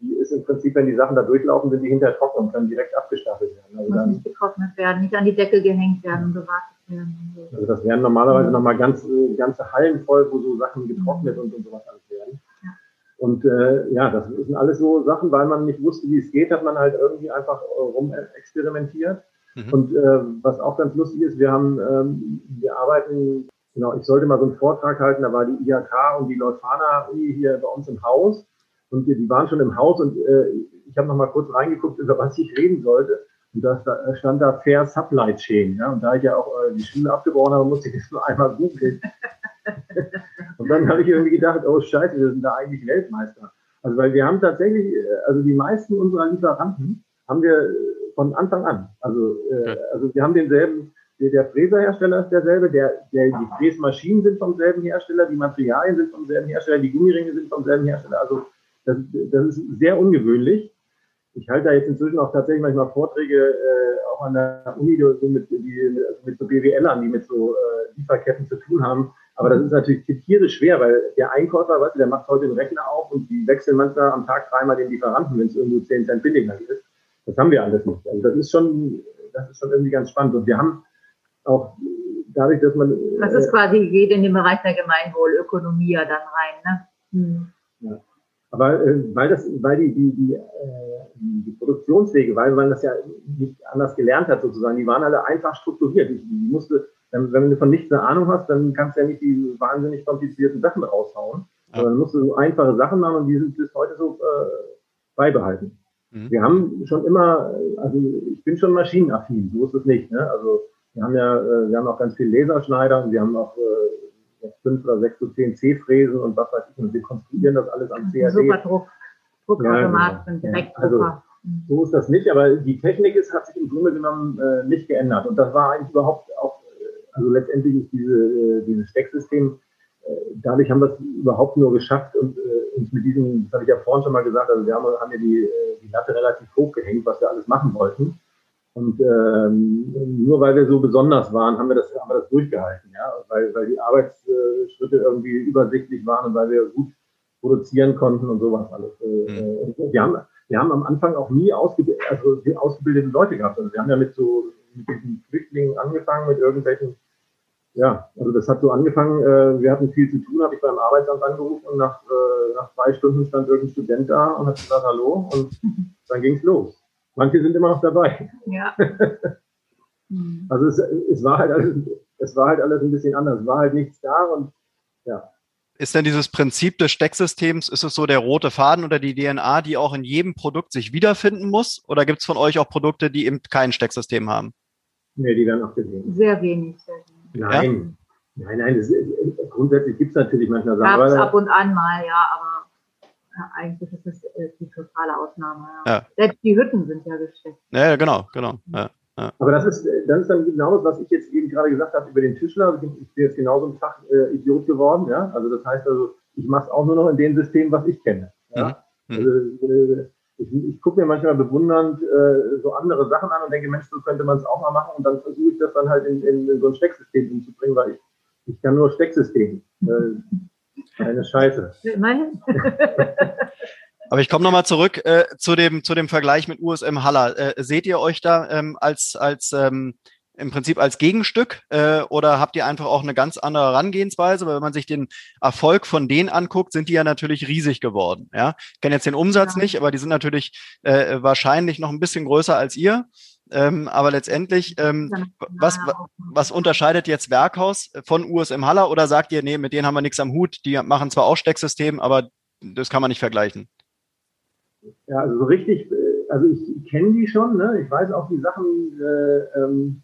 die ist im Prinzip, wenn die Sachen da durchlaufen, sind die hinterher trocken und können direkt abgestapelt werden. Also Muss dann, nicht getrocknet werden, nicht an die Decke gehängt werden und gewartet werden. Also das wären normalerweise mhm. nochmal ganz, ganze Hallen voll, wo so Sachen getrocknet mhm. und, und sowas alles werden. Ja. Und äh, ja, das sind alles so Sachen, weil man nicht wusste, wie es geht, hat man halt irgendwie einfach rum experimentiert. Mhm. Und äh, was auch ganz lustig ist, wir haben, ähm, wir arbeiten, genau, ich sollte mal so einen Vortrag halten, da war die IHK und die Leuphana Uni hier bei uns im Haus und die, die waren schon im Haus und äh, ich habe noch mal kurz reingeguckt, über was ich reden sollte. Und da stand da Fair Supply Chain. Ja? Und da ich ja auch äh, die Schule abgebrochen habe, musste ich das nur einmal googeln. und dann habe ich irgendwie gedacht, oh Scheiße, wir sind da eigentlich Weltmeister. Also weil wir haben tatsächlich, äh, also die meisten unserer Lieferanten haben wir von Anfang an. Also, äh, also wir haben denselben, der, Fräserhersteller ist derselbe, der, der, die Fräsmaschinen sind vom selben Hersteller, die Materialien sind vom selben Hersteller, die Gummiringe sind vom selben Hersteller. Also das, das ist sehr ungewöhnlich. Ich halte da jetzt inzwischen auch tatsächlich manchmal Vorträge äh, auch an der Uni so mit, die, mit so BWLern, die mit so äh, Lieferketten zu tun haben. Aber das ist natürlich tierisch schwer, weil der Einkäufer, weißt du, der macht heute den Rechner auf und die wechseln manchmal am Tag dreimal den Lieferanten, wenn es irgendwo 10 Cent billiger ist. Das haben wir alles nicht. Also das ist schon, das ist schon irgendwie ganz spannend. Und wir haben auch dadurch, dass man. Das ist äh, quasi geht in den Bereich der Gemeinwohlökonomie ja dann rein, ne? Hm. Ja. Aber äh, weil das, weil die, die, die, äh, die Produktionswege, weil man das ja nicht anders gelernt hat sozusagen, die waren alle einfach strukturiert. Ich, ich musste, wenn, wenn du von nichts eine Ahnung hast, dann kannst du ja nicht die wahnsinnig komplizierten Sachen raushauen. Ja. Sondern musst du so einfache Sachen machen und die sind bis heute so äh, beibehalten. Mhm. Wir haben schon immer, also ich bin schon maschinenaffin, so ist es nicht. Ne? Also wir haben ja, äh, wir haben auch ganz viel Laserschneider und wir haben auch äh, fünf oder sechs zu zehn C-Fräsen und was weiß ich. Und wir konstruieren das alles am CAD. Super Druck, Druckautomat ja, genau. direkt ja, also, So ist das nicht, aber die Technik ist, hat sich im Grunde genommen äh, nicht geändert. Und das war eigentlich überhaupt auch, äh, also letztendlich ist diese, äh, dieses Stecksystem, äh, dadurch haben wir es überhaupt nur geschafft und uns mit diesem, das habe ich ja vorhin schon mal gesagt, also wir haben, haben ja die, die Latte relativ hoch gehängt, was wir alles machen wollten. Und ähm, nur weil wir so besonders waren, haben wir das, haben wir das durchgehalten, ja, weil, weil die Arbeitsschritte irgendwie übersichtlich waren und weil wir gut produzieren konnten und sowas alles. Äh, mhm. Und wir haben, wir haben am Anfang auch nie ausgebildet, also ausgebildete Leute gehabt. Also wir haben ja mit so mit diesen Flüchtlingen angefangen, mit irgendwelchen, ja, also das hat so angefangen, äh, wir hatten viel zu tun, habe ich beim Arbeitsamt angerufen und nach, äh, nach zwei Stunden stand irgendein Student da und hat gesagt, hallo und dann ging es los. Manche sind immer noch dabei. Ja. also es, es, war halt alles, es war halt alles ein bisschen anders. Es war halt nichts da und ja. Ist denn dieses Prinzip des Stecksystems, ist es so der rote Faden oder die DNA, die auch in jedem Produkt sich wiederfinden muss? Oder gibt es von euch auch Produkte, die eben kein Stecksystem haben? Nee, die werden abgelehnt. Sehr wenig. Sehr wenig. Nein. Ja? Nein, nein, das, grundsätzlich gibt es natürlich manchmal Sachen. Gab es ab und an mal, ja, aber eigentlich ist das äh, die totale Ausnahme. Ja. Ja. Selbst die Hütten sind ja gesteckt. Ja, genau, genau. Ja, Aber das ist, das ist dann genau das, was ich jetzt eben gerade gesagt habe über den Tischler. Ich bin jetzt genauso ein Fachidiot geworden. Ja? Also das heißt also, ich mache es auch nur noch in dem System, was ich kenne. Ja? Mhm. mhm. Also, äh, ich, ich gucke mir manchmal bewundernd äh, so andere Sachen an und denke, Mensch, so könnte man es auch mal machen und dann versuche ich das dann halt in, in, in, so ein Stecksystem umzubringen, weil ich, ich kann nur Stecksystem. Äh, eine Scheiße. Aber ich komme nochmal zurück äh, zu, dem, zu dem Vergleich mit USM Haller. Äh, seht ihr euch da ähm, als, als ähm, im Prinzip als Gegenstück äh, oder habt ihr einfach auch eine ganz andere Herangehensweise? Weil wenn man sich den Erfolg von denen anguckt, sind die ja natürlich riesig geworden. Ja, ich kenne jetzt den Umsatz ja. nicht, aber die sind natürlich äh, wahrscheinlich noch ein bisschen größer als ihr. Ähm, aber letztendlich, ähm, was, was unterscheidet jetzt Werkhaus von USM Haller oder sagt ihr, nee, mit denen haben wir nichts am Hut, die machen zwar auch Stecksystem, aber das kann man nicht vergleichen? Ja, also so richtig, äh, also ich kenne die schon, ne? ich weiß auch die Sachen, äh, ähm,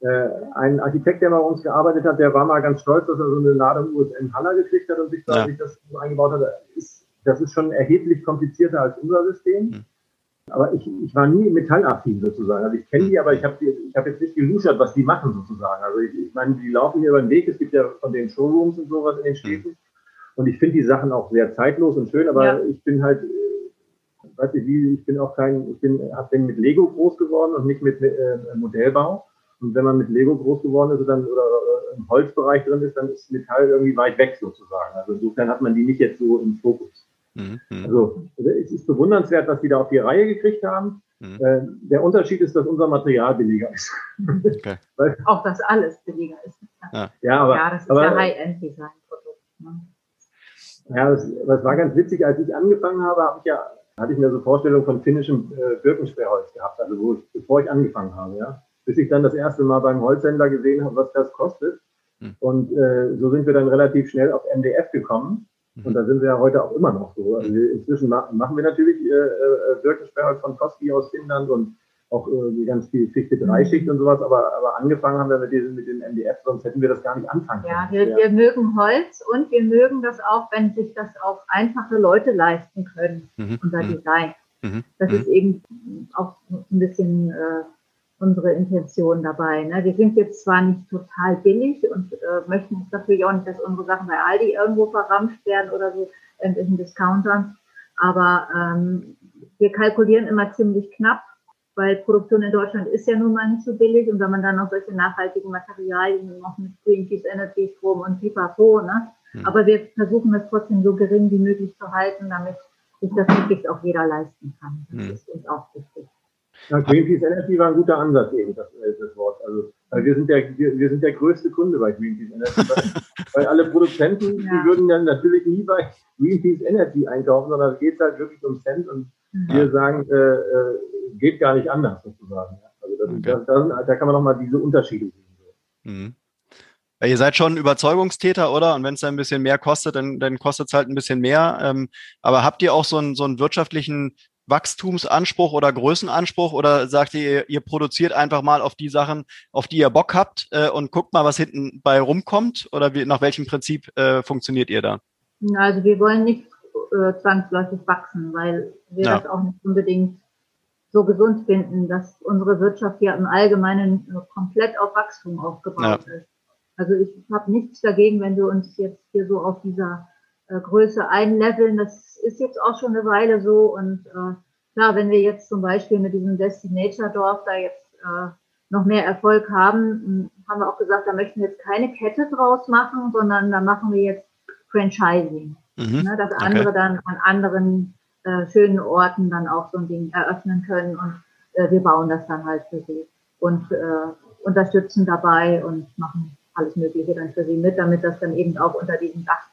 äh, ein Architekt, der bei uns gearbeitet hat, der war mal ganz stolz, dass er so eine Ladung USM Haller gekriegt hat und sich, ja. sich das so eingebaut hat. Ist, das ist schon erheblich komplizierter als unser System. Hm. Aber ich, ich war nie metallaffin sozusagen. Also ich kenne die, aber ich habe ich hab jetzt nicht geluschert, was die machen sozusagen. Also ich, ich meine, die laufen hier über den Weg. Es gibt ja von den Showrooms und sowas in den Städten. Und ich finde die Sachen auch sehr zeitlos und schön, aber ja. ich bin halt, äh, weiß ich wie, ich bin auch kein, ich bin, hab, bin mit Lego groß geworden und nicht mit, mit äh, Modellbau. Und wenn man mit Lego groß geworden ist dann, oder im Holzbereich drin ist, dann ist Metall irgendwie weit weg sozusagen. Also insofern hat man die nicht jetzt so im Fokus. Mhm. Also, also es ist bewundernswert, was die da auf die Reihe gekriegt haben. Mhm. Äh, der Unterschied ist, dass unser Material billiger ist. Okay. Weil, Auch dass alles billiger ist. Ja, ja aber, ja, das ist aber, ja High-End-Design-Produkt. Ne? Ja, das, das, war ganz witzig. Als ich angefangen habe, habe ich ja, hatte ich mir so Vorstellungen von finnischem äh, Birkensperrholz gehabt, also wo ich, bevor ich angefangen habe, ja. Bis ich dann das erste Mal beim Holzhändler gesehen habe, was das kostet. Mhm. Und äh, so sind wir dann relativ schnell auf MDF gekommen. Und da sind wir ja heute auch immer noch so. Also inzwischen machen wir natürlich äh, äh, Birkensperrholz von Koski aus Finnland und auch irgendwie ganz viel Fichte Dreischicht und sowas, aber, aber angefangen haben wir mit, diesem, mit dem MDF, sonst hätten wir das gar nicht anfangen können. Ja, wir, wir mögen Holz und wir mögen das auch, wenn sich das auch einfache Leute leisten können, mhm. unser mhm. Design. Mhm. Das ist eben auch ein bisschen äh, unsere Intention dabei. Ne? Wir sind jetzt zwar nicht total billig und äh, möchten uns natürlich auch nicht, dass unsere Sachen bei Aldi irgendwo verramscht werden oder so, irgendwelchen Discountern, aber ähm, wir kalkulieren immer ziemlich knapp weil Produktion in Deutschland ist ja nun mal nicht so billig und wenn man dann noch solche nachhaltigen Materialien noch mit Greenpeace Energy Strom und Pipapo, ne? Mhm. Aber wir versuchen es trotzdem so gering wie möglich zu halten, damit sich das möglichst auch jeder leisten kann. Das mhm. ist uns auch wichtig. Ja, Greenpeace Energy war ein guter Ansatz eben, das, äh, das Wort. Also, weil wir sind der, wir, wir sind der größte Kunde bei Greenpeace Energy, weil, weil alle Produzenten, ja. die würden dann natürlich nie bei Greenpeace Energy einkaufen, sondern es geht halt wirklich um Cent und ja. wir sagen, äh, äh, geht gar nicht anders sozusagen. Also das, okay. das, das, da kann man nochmal diese Unterschiede sehen. Mhm. Ja, ihr seid schon Überzeugungstäter, oder? Und wenn es dann ein bisschen mehr kostet, dann, dann kostet es halt ein bisschen mehr. Ähm, aber habt ihr auch so einen, so einen wirtschaftlichen Wachstumsanspruch oder Größenanspruch oder sagt ihr, ihr produziert einfach mal auf die Sachen, auf die ihr Bock habt äh, und guckt mal, was hinten bei rumkommt? Oder wie, nach welchem Prinzip äh, funktioniert ihr da? Also wir wollen nicht äh, zwangsläufig wachsen, weil wir ja. das auch nicht unbedingt so gesund finden, dass unsere Wirtschaft ja im Allgemeinen komplett auf Wachstum aufgebaut ja. ist. Also ich habe nichts dagegen, wenn wir uns jetzt hier so auf dieser äh, Größe einleveln. Das ist jetzt auch schon eine Weile so. Und äh, klar, wenn wir jetzt zum Beispiel mit diesem Destinator Dorf da jetzt äh, noch mehr Erfolg haben, haben wir auch gesagt, da möchten wir jetzt keine Kette draus machen, sondern da machen wir jetzt Franchising. Mhm. Ne, dass andere okay. dann an anderen äh, schönen Orten dann auch so ein Ding eröffnen können und äh, wir bauen das dann halt für sie und äh, unterstützen dabei und machen alles Mögliche dann für sie mit, damit das dann eben auch unter diesem Dach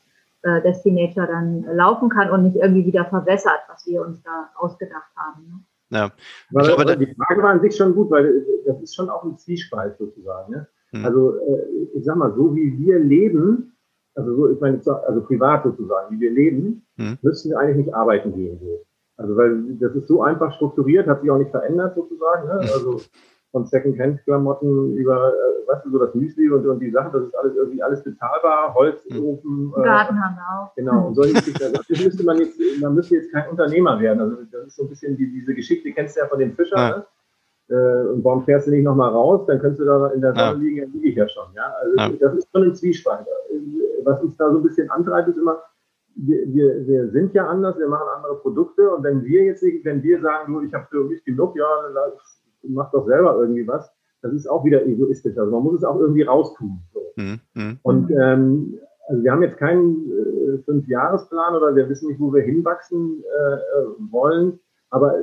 äh, Destinator dann laufen kann und nicht irgendwie wieder verwässert, was wir uns da ausgedacht haben. Ne? Ja. Ich glaube, die Frage war an sich schon gut, weil das ist schon auch ein Zwiespalt sozusagen. Ne? Hm. Also äh, ich sag mal, so wie wir leben, also so, ich meine, also privat sozusagen, wie wir leben, hm. müssten wir eigentlich nicht arbeiten gehen. So. Also weil das ist so einfach strukturiert, hat sich auch nicht verändert sozusagen. Ne? Also von Second-Hand-Klamotten über, äh, weißt du, so das Müsli und, und die Sachen, das ist alles irgendwie alles bezahlbar, Holzofen. Äh, Garten haben wir auch. Genau, und solche Geschichten. Also das müsste man jetzt, man müsste jetzt kein Unternehmer werden. Also das ist so ein bisschen die, diese Geschichte, kennst du ja von den Fischern, ja. ne? Äh, und warum fährst du nicht nochmal raus? Dann könntest du da in der Sonne ja. liegen, dann liege ich ja schon. Ja? Also ja. das ist schon ein Zwiespalt. Was uns da so ein bisschen antreibt, ist immer, wir, wir, wir sind ja anders, wir machen andere Produkte und wenn wir jetzt nicht, wenn wir sagen, du, ich habe für mich genug, ja, mach doch selber irgendwie was, das ist auch wieder egoistisch. Also man muss es auch irgendwie raustun. So. Mhm. mhm. Und ähm, also wir haben jetzt keinen äh, Fünfjahresplan oder wir wissen nicht, wo wir hinwachsen äh, wollen, aber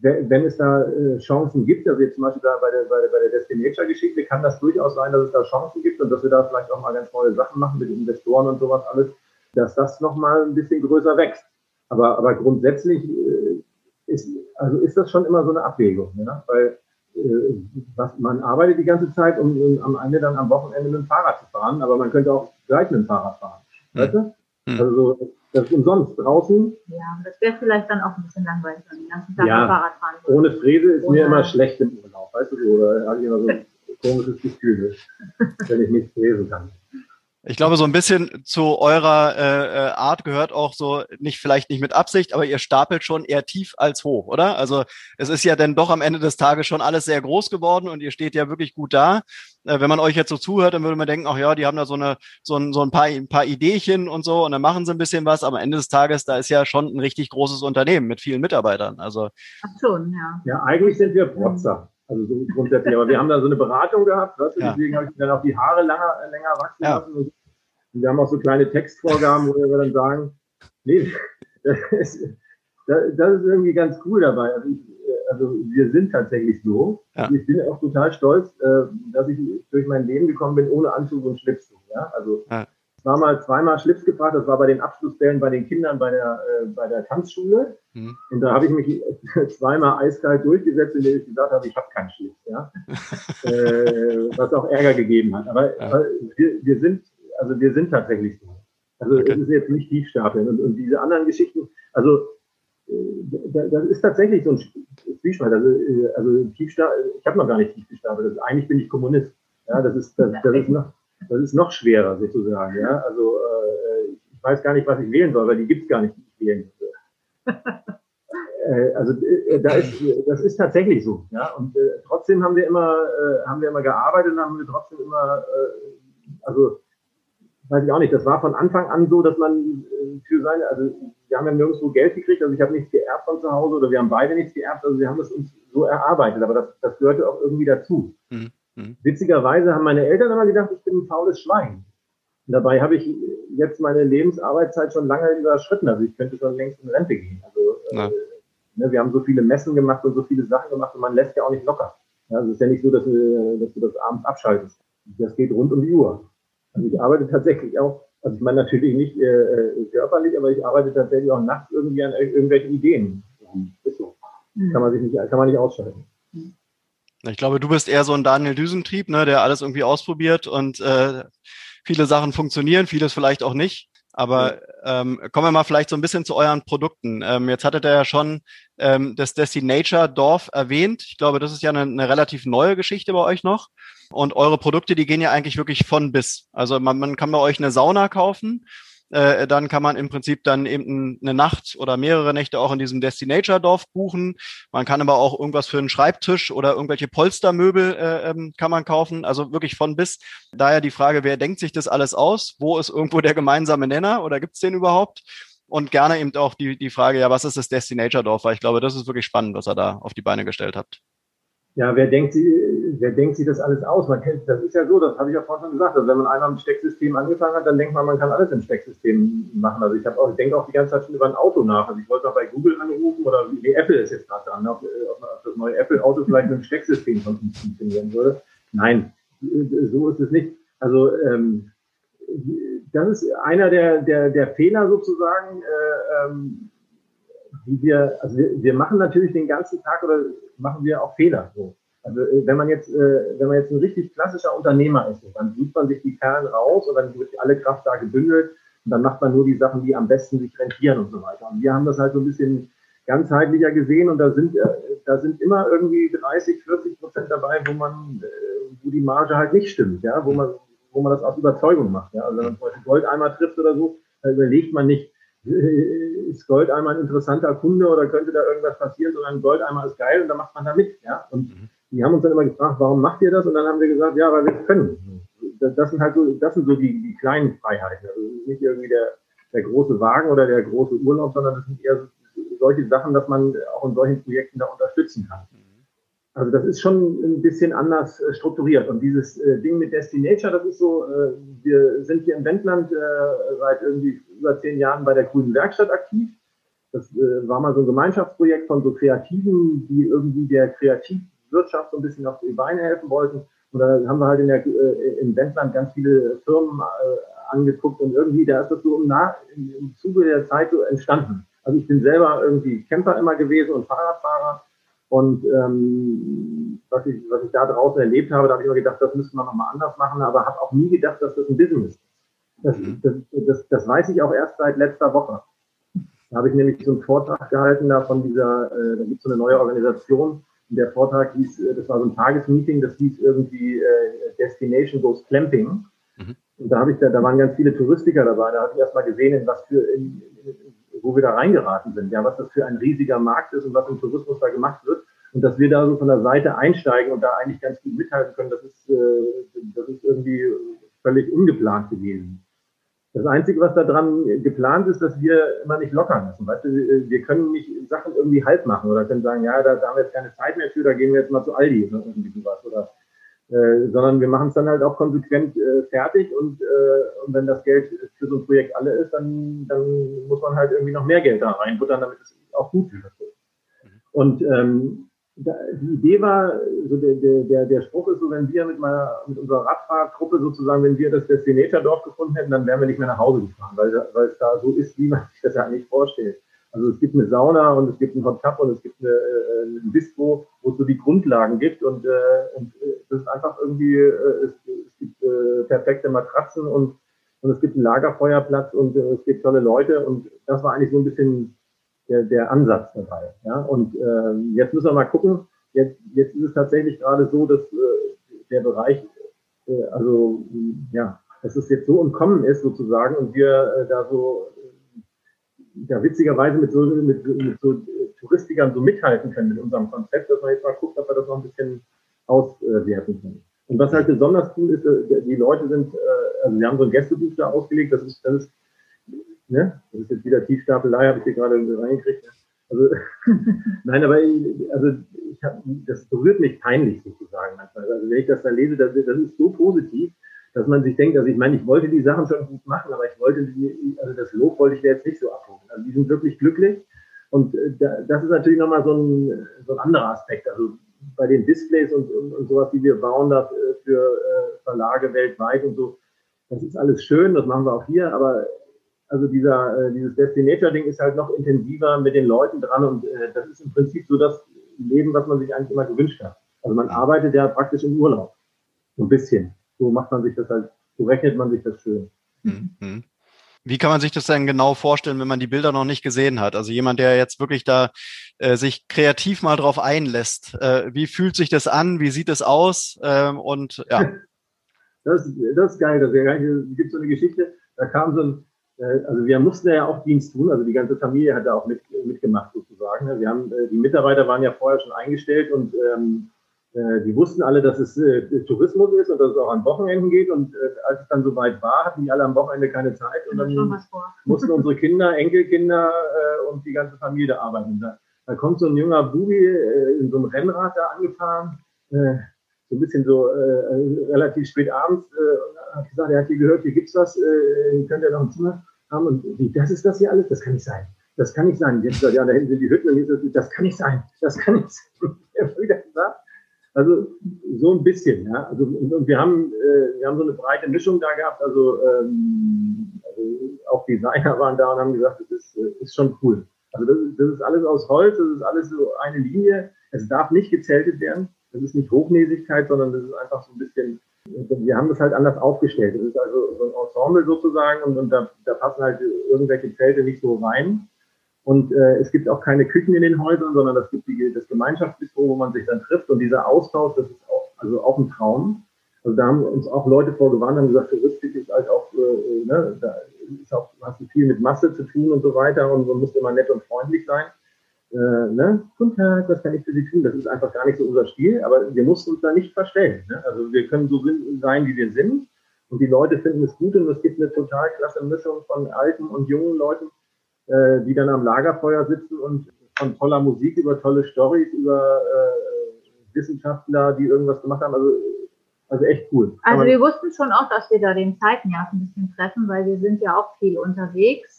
wenn es da äh, Chancen gibt, also jetzt zum Beispiel da bei der, bei der, bei der Destinator-Geschichte, kann das durchaus sein, dass es da Chancen gibt und dass wir da vielleicht auch mal ganz neue Sachen machen mit Investoren und sowas alles, dass das nochmal ein bisschen größer wächst. Aber, aber grundsätzlich äh, ist, also ist das schon immer so eine Abwägung, ne? weil äh, was, man arbeitet die ganze Zeit, um, um, am Ende dann am Wochenende mit dem Fahrrad zu fahren, aber man könnte auch gleich mit dem Fahrrad fahren. Hm. Weißt du? Hm. Also das ist umsonst draußen. Ja, das wäre vielleicht dann auch ein bisschen langweilig, wenn den ganzen Tag ja, Fahrrad fahren Ohne Fräse ist Ohne mir immer schlecht im Urlaub, weißt du, oder habe ich immer so ein komisches Gefühl, wenn ich nicht fräsen kann. Ich glaube, so ein bisschen zu eurer äh, äh, Art gehört auch so, nicht vielleicht nicht mit Absicht, aber ihr stapelt schon eher tief als hoch, oder? Also es ist ja dann doch am Ende des Tages schon alles sehr groß geworden und ihr steht ja wirklich gut da. Äh, wenn man euch jetzt so zuhört, dann würde man denken, ach ja, die haben da so eine so ein, so ein paar ein paar Ideechen und so und dann machen sie ein bisschen was. Aber am Ende des Tages, da ist ja schon ein richtig großes Unternehmen mit vielen Mitarbeitern. Also ach schon, ja. Ja, eigentlich sind wir Protzer. Also so grundsätzlich. Aber wir haben da so eine Beratung gehabt, weißt du? Ja. deswegen habe ich dann auch die Haare länger, länger wachsen ja. lassen. Und wir haben auch so kleine Textvorgaben, wo wir dann sagen, nee, das ist, das ist irgendwie ganz cool dabei. Also, ich, also wir sind tatsächlich so. Ja. Ich bin auch total stolz, äh, dass ich durch mein Leben gekommen bin ohne Anzug und Schlips. Ja? Also ja. War mal zweimal Schlips gebracht, das war bei den Abschlussbällen bei den Kindern bei der, äh, bei der Tanzschule. Mhm. Und da habe ich mich zweimal eiskalt durchgesetzt, indem ich gesagt habe, ich habe keinen Schlips. Ja? äh, was auch Ärger gegeben hat. Aber ja. wir, wir sind also wir sind tatsächlich so. Also okay. es ist jetzt nicht Tiefstapeln. Und, und diese anderen Geschichten, also das ist tatsächlich so ein Zwiespalt. Also, also Tiefstapel, ich habe noch gar nicht tief gestapelt. Eigentlich bin ich Kommunist. Ja, das ist, das, das ist noch, das ist noch schwerer sozusagen. Ja, also äh, ich weiß gar nicht, was ich wählen soll, weil die gibt es gar nicht, die ich wählen äh, also äh, da ist, das ist tatsächlich so. Ja, und äh, trotzdem haben wir immer, äh, haben wir immer gearbeitet und haben wir trotzdem immer, äh, also weiß ich auch nicht, das war von Anfang an so, dass man für seine, also wir haben ja nirgendwo Geld gekriegt, also ich habe nichts geerbt von zu Hause oder wir haben beide nichts geerbt, also wir haben es uns so erarbeitet, aber das, das gehörte auch irgendwie dazu. Mhm. Mhm. Witzigerweise haben meine Eltern immer gedacht, ich bin ein faules Schwein. Und dabei habe ich jetzt meine Lebensarbeitszeit schon lange überschritten, also ich könnte schon längst in Rente gehen. Also äh, ne, wir haben so viele Messen gemacht und so viele Sachen gemacht und man lässt ja auch nicht locker. Ja, also es ist ja nicht so, dass, du, dass du das abends abschaltest. Das geht rund um die Uhr. Also ich arbeite tatsächlich auch also ich meine natürlich nicht äh, äh, körperlich, aber ich arbeite tatsächlich auch nachts irgendwie an irgendwelchen Ideen. Ist so. Mhm. Kann man sich nicht, kann man nicht ausschalten. Ich glaube, du bist eher so ein Daniel Düsentrieb, ne, der alles irgendwie ausprobiert und äh, viele Sachen funktionieren, vieles vielleicht auch nicht. Aber ähm, kommen wir mal vielleicht so ein bisschen zu euren Produkten. Ähm, jetzt hattet ihr ja schon ähm, das Destinature Dorf erwähnt. Ich glaube, das ist ja eine, eine relativ neue Geschichte bei euch noch. Und eure Produkte, die gehen ja eigentlich wirklich von bis. Also man, man kann bei euch eine Sauna kaufen. Äh, dann kann man im Prinzip dann eben eine Nacht oder mehrere Nächte auch in diesem Destinature-Dorf buchen. Man kann aber auch irgendwas für einen Schreibtisch oder irgendwelche Polstermöbel äh, ähm, kann man kaufen. Also wirklich von bis. Daher die Frage, wer denkt sich das alles aus? Wo ist irgendwo der gemeinsame Nenner oder gibt es den überhaupt? Und gerne eben auch die, die Frage, ja, was ist das Destinature-Dorf? Weil ich glaube, das ist wirklich spannend, was ihr da auf die Beine gestellt habt ja, wer denkt, wer denkt sich das alles aus? Man kennt, das ist ja so, das habe ich ja vorhin schon gesagt. Also wenn man einmal im Stecksystem angefangen hat, dann denkt man, man kann alles im Stecksystem machen. Also ich habe auch, ich denke auch die ganze Zeit schon über ein Auto nach. Also ich wollte noch bei Google anrufen oder wie Apple ist jetzt gerade dran, ob, ob das neue Apple-Auto vielleicht mit dem Stecksystem funktionieren würde. Nein, so ist es nicht. Also ähm, das ist einer der, der, der Fehler sozusagen, äh, ähm, wie wir, also wir, wir machen natürlich den ganzen Tag oder machen wir auch Fehler. So. Also äh, wenn man jetzt, äh, wenn man jetzt ein richtig klassischer Unternehmer ist, dann sucht man sich die Perlen raus und dann wird alle Kraft da gebündelt und dann macht man nur die Sachen, die am besten sich rentieren und so weiter. Und wir haben das halt so ein bisschen ganzheitlicher gesehen und da sind, äh, da sind immer irgendwie 30, 40 Prozent dabei, wo man, wo die Marge halt nicht stimmt, ja, wo man, wo man das aus Überzeugung macht. Ja. Also wenn man zum Beispiel Gold einmal trifft oder so, dann überlegt man nicht, ist Gold einmal ein interessanter Kunde oder könnte da irgendwas passieren, sondern Gold einmal ist geil und da macht man da mit. Ja? Und mhm. die haben uns dann immer gefragt, warum macht ihr das? Und dann haben wir gesagt, ja, weil wir es können. Das, das, sind halt so, das sind so die, die kleinen Freiheiten. Also nicht irgendwie der, der große Wagen oder der große Urlaub, sondern das sind eher solche Sachen, dass man auch in solchen Projekten da unterstützen kann. Also das ist schon ein bisschen anders äh, strukturiert. Und dieses äh, Ding mit Destinature, das ist so, äh, wir sind hier im Wendland äh, seit irgendwie über zehn Jahren bei der Grünen Werkstatt aktiv. Das äh, war mal so ein Gemeinschaftsprojekt von so Kreativen, die irgendwie der Kreativwirtschaft so ein bisschen auf die Beine helfen wollten. Und da haben wir halt in der, äh, im Wendland ganz viele Firmen angeguckt und irgendwie, da ist das so im, Nach im Zuge der Zeit so entstanden. Also ich bin selber irgendwie Camper immer gewesen und Fahrradfahrer und ähm, was, ich, was ich da draußen erlebt habe, da habe ich immer gedacht, das müsste man nochmal anders machen, aber habe auch nie gedacht, dass das ein Business ist. Das, mhm. das, das, das weiß ich auch erst seit letzter Woche. Da habe ich nämlich so einen Vortrag gehalten, da von dieser, äh, da gibt es so eine neue Organisation. Und der Vortrag hieß, äh, das war so ein Tagesmeeting, das hieß irgendwie äh, Destination Goes Clamping. Mhm. Und da habe ich da, da waren ganz viele Touristiker dabei. Da habe ich erst mal gesehen, in was für, in, in, wo wir da reingeraten sind, ja, was das für ein riesiger Markt ist und was im Tourismus da gemacht wird. Und dass wir da so von der Seite einsteigen und da eigentlich ganz gut mithalten können, das ist, äh, das ist irgendwie völlig ungeplant gewesen. Das Einzige, was da dran geplant ist, dass wir immer nicht lockern lassen. Weißt du, wir können nicht Sachen irgendwie halb machen oder können sagen, ja, da, da haben wir jetzt keine Zeit mehr für, da gehen wir jetzt mal zu Aldi oder irgendwie sowas. Oder äh, sondern wir machen es dann halt auch konsequent äh, fertig und, äh, und wenn das Geld für so ein Projekt alle ist, dann, dann muss man halt irgendwie noch mehr Geld da reinbuttern, damit es auch gut wird. Und ähm, die Idee war, so der, der, der Spruch ist so, wenn wir mit, meiner, mit unserer Radfahrgruppe sozusagen, wenn wir das Destinator-Dorf gefunden hätten, dann wären wir nicht mehr nach Hause gefahren, weil, weil es da so ist, wie man sich das ja nicht vorstellt. Also es gibt eine Sauna und es gibt einen Hot Cup und es gibt eine, äh, ein Bistro, wo es so die Grundlagen gibt und, äh, und äh, das ist einfach irgendwie, äh, es, es gibt äh, perfekte Matratzen und, und es gibt einen Lagerfeuerplatz und äh, es gibt tolle Leute und das war eigentlich so ein bisschen der, der Ansatz dabei. Ja? Und äh, jetzt müssen wir mal gucken, jetzt, jetzt ist es tatsächlich gerade so, dass äh, der Bereich, äh, also ja, dass es jetzt so entkommen ist sozusagen und wir äh, da so ja, witzigerweise mit so, mit, mit so Touristikern so mithalten können mit unserem Konzept, dass man jetzt mal guckt, ob wir das noch ein bisschen auswerten können. Und was halt besonders cool ist, äh, die Leute sind, äh, also wir haben so ein Gästebuch da ausgelegt, das ist, das ist, ne, das ist jetzt wieder Tiefstapelei, habe ich hier gerade reingekriegt. Ne? Also, nein, aber ich, also ich hab, das berührt mich peinlich sozusagen manchmal. Also wenn ich das da lese, das, das ist so positiv, dass man sich denkt, also ich meine, ich wollte die Sachen schon gut machen, aber ich wollte die, also das Lob wollte ich jetzt nicht so abholen. Also die sind wirklich glücklich. Und äh, das ist natürlich nochmal so ein, so ein anderer Aspekt. Also bei den Displays und, und, und sowas, die wir bauen da äh, für äh, Verlage weltweit und so, das ist alles schön, das machen wir auch hier, aber also dieser, dieses Destinator-Ding ist halt noch intensiver mit den Leuten dran und das ist im Prinzip so das Leben, was man sich eigentlich immer gewünscht hat. Also man arbeitet ja praktisch im Urlaub. So ein bisschen so macht man sich das halt, so rechnet man sich das schön. Mhm. Wie kann man sich das denn genau vorstellen, wenn man die Bilder noch nicht gesehen hat? Also jemand, der jetzt wirklich da äh, sich kreativ mal drauf einlässt. Äh, wie fühlt sich das an? Wie sieht es aus? Ähm, und ja. Das, das ist geil. Es gibt so eine Geschichte, da kam so ein, äh, also wir mussten ja auch Dienst tun, also die ganze Familie hat da auch mit, mitgemacht sozusagen. Wir haben, äh, die Mitarbeiter waren ja vorher schon eingestellt und ähm, äh, die wussten alle, dass es äh, Tourismus ist und dass es auch an Wochenenden geht. Und äh, als es dann soweit war, hatten die alle am Wochenende keine Zeit. Und dann mussten unsere Kinder, Enkelkinder äh, und die ganze Familie da arbeiten. Da, da kommt so ein junger Bubi äh, in so einem Rennrad da angefahren, äh, so ein bisschen so relativ spät abends, und hat gesagt, er hat hier gehört, hier gibt's was, äh, könnt ihr noch ein Zimmer haben. Und wie, das ist das hier alles? Das kann nicht sein. Das kann nicht sein. Jetzt, ja, da hinten sind die Hütten und jetzt, das kann nicht sein. Das kann nicht sein. Also so ein bisschen, ja. Also und, wir haben äh, wir haben so eine breite Mischung da gehabt. Also, ähm, also auch Designer waren da und haben gesagt, das ist, äh, ist schon cool. Also das, das ist alles aus Holz, das ist alles so eine Linie. Es darf nicht gezeltet werden. Das ist nicht Hochnäsigkeit, sondern das ist einfach so ein bisschen. Wir haben das halt anders aufgestellt. Das ist also so ein Ensemble sozusagen und, und da, da passen halt irgendwelche Zelte nicht so rein. Und äh, es gibt auch keine Küchen in den Häusern, sondern es gibt die, das Gemeinschaftsbistro, wo man sich dann trifft. Und dieser Austausch, das ist auch, also auch ein Traum. Also da haben uns auch Leute vorgewarnt, haben gesagt, Touristik ist halt auch, äh, ne, da ist auch, hast du viel mit Masse zu tun und so weiter und man muss immer nett und freundlich sein. Äh, ne? Guten Tag, was kann ich für Sie tun? Das ist einfach gar nicht so unser Stil, aber wir mussten uns da nicht verstellen. Ne? Also wir können so sein, wie wir sind und die Leute finden es gut und es gibt eine total klasse Mischung von alten und jungen Leuten äh, die dann am Lagerfeuer sitzen und von toller Musik über tolle Stories, über äh, Wissenschaftler, die irgendwas gemacht haben. Also, also echt cool. Also wir wussten schon auch, dass wir da den Zeiten ja ein bisschen treffen, weil wir sind ja auch viel unterwegs.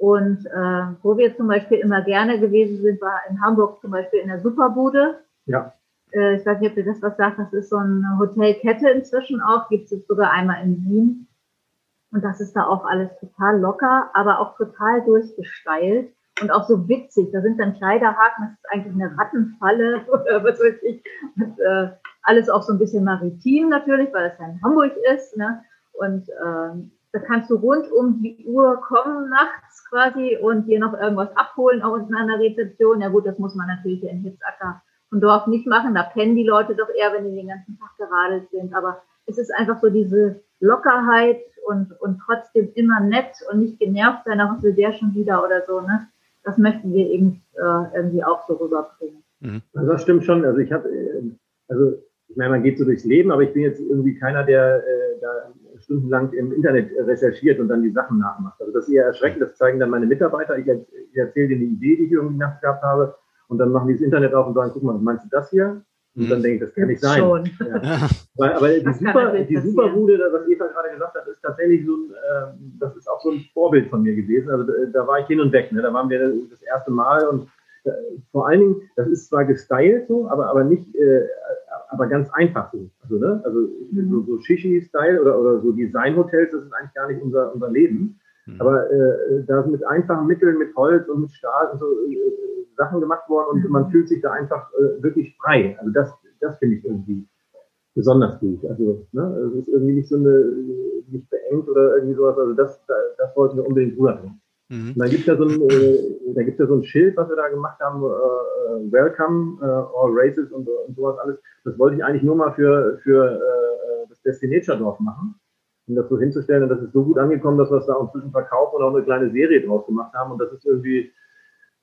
Und äh, wo wir zum Beispiel immer gerne gewesen sind, war in Hamburg zum Beispiel in der Superbude. Ja. Äh, ich weiß nicht, ob ihr das was sagt, das ist so eine Hotelkette inzwischen auch, gibt es sogar einmal in Wien. Und das ist da auch alles total locker, aber auch total durchgesteilt und auch so witzig. Da sind dann Kleiderhaken, das ist eigentlich eine Rattenfalle oder was weiß ich. Und, äh, alles auch so ein bisschen maritim natürlich, weil es ja in Hamburg ist. Ne? Und äh, da kannst du rund um die Uhr kommen nachts quasi und dir noch irgendwas abholen auch in einer Rezeption. Ja gut, das muss man natürlich in Hitzacker und Dorf nicht machen. Da pennen die Leute doch eher, wenn die den ganzen Tag geradelt sind. Aber es ist einfach so diese Lockerheit und, und trotzdem immer nett und nicht genervt sein, auch will der schon wieder oder so, ne? Das möchten wir eben äh, irgendwie auch so rüberbringen. Mhm. Also das stimmt schon. Also ich habe, äh, also ich meine, man geht so durchs Leben, aber ich bin jetzt irgendwie keiner, der äh, da stundenlang im Internet recherchiert und dann die Sachen nachmacht. Also das ist eher erschreckend, das zeigen dann meine Mitarbeiter. Ich, ich erzähle denen eine Idee, die ich irgendwie nachts gehabt habe und dann machen die das Internet auf und sagen, guck mal, meinst du das hier? Und dann mhm. denke ich, das kann nicht sein. Ja. Weil, aber die, Super, die Superbude, was Eva gerade gesagt hat, ist tatsächlich so ein, äh, das ist auch so ein Vorbild von mir gewesen. Also da, da war ich hin und weg. Ne? Da waren wir das erste Mal und äh, vor allen Dingen, das ist zwar gestylt so, aber, aber nicht, äh, aber ganz einfach so. Also, ne? also mhm. so, so Shishi-Style oder, oder so Design-Hotels, das ist eigentlich gar nicht unser, unser Leben. Mhm. Aber äh, da ist mit einfachen Mitteln, mit Holz und mit Stahl und so äh, Sachen gemacht worden und mhm. man fühlt sich da einfach äh, wirklich frei. Also das, das finde ich irgendwie besonders gut. Also ne, es ist irgendwie nicht so eine, nicht beengt oder irgendwie sowas. Also das, das wollten wir unbedingt rüberbringen. Mhm. Und dann gibt es ja, so ein, äh, ja so ein Schild, was wir da gemacht haben, äh, äh Welcome äh, All Races und, und, sowas alles. Das wollte ich eigentlich nur mal für, für äh, das Destinature-Dorf machen, um das so hinzustellen. Und das ist so gut angekommen, dass wir es da inzwischen verkaufen und auch eine kleine Serie draus gemacht haben. Und das ist irgendwie,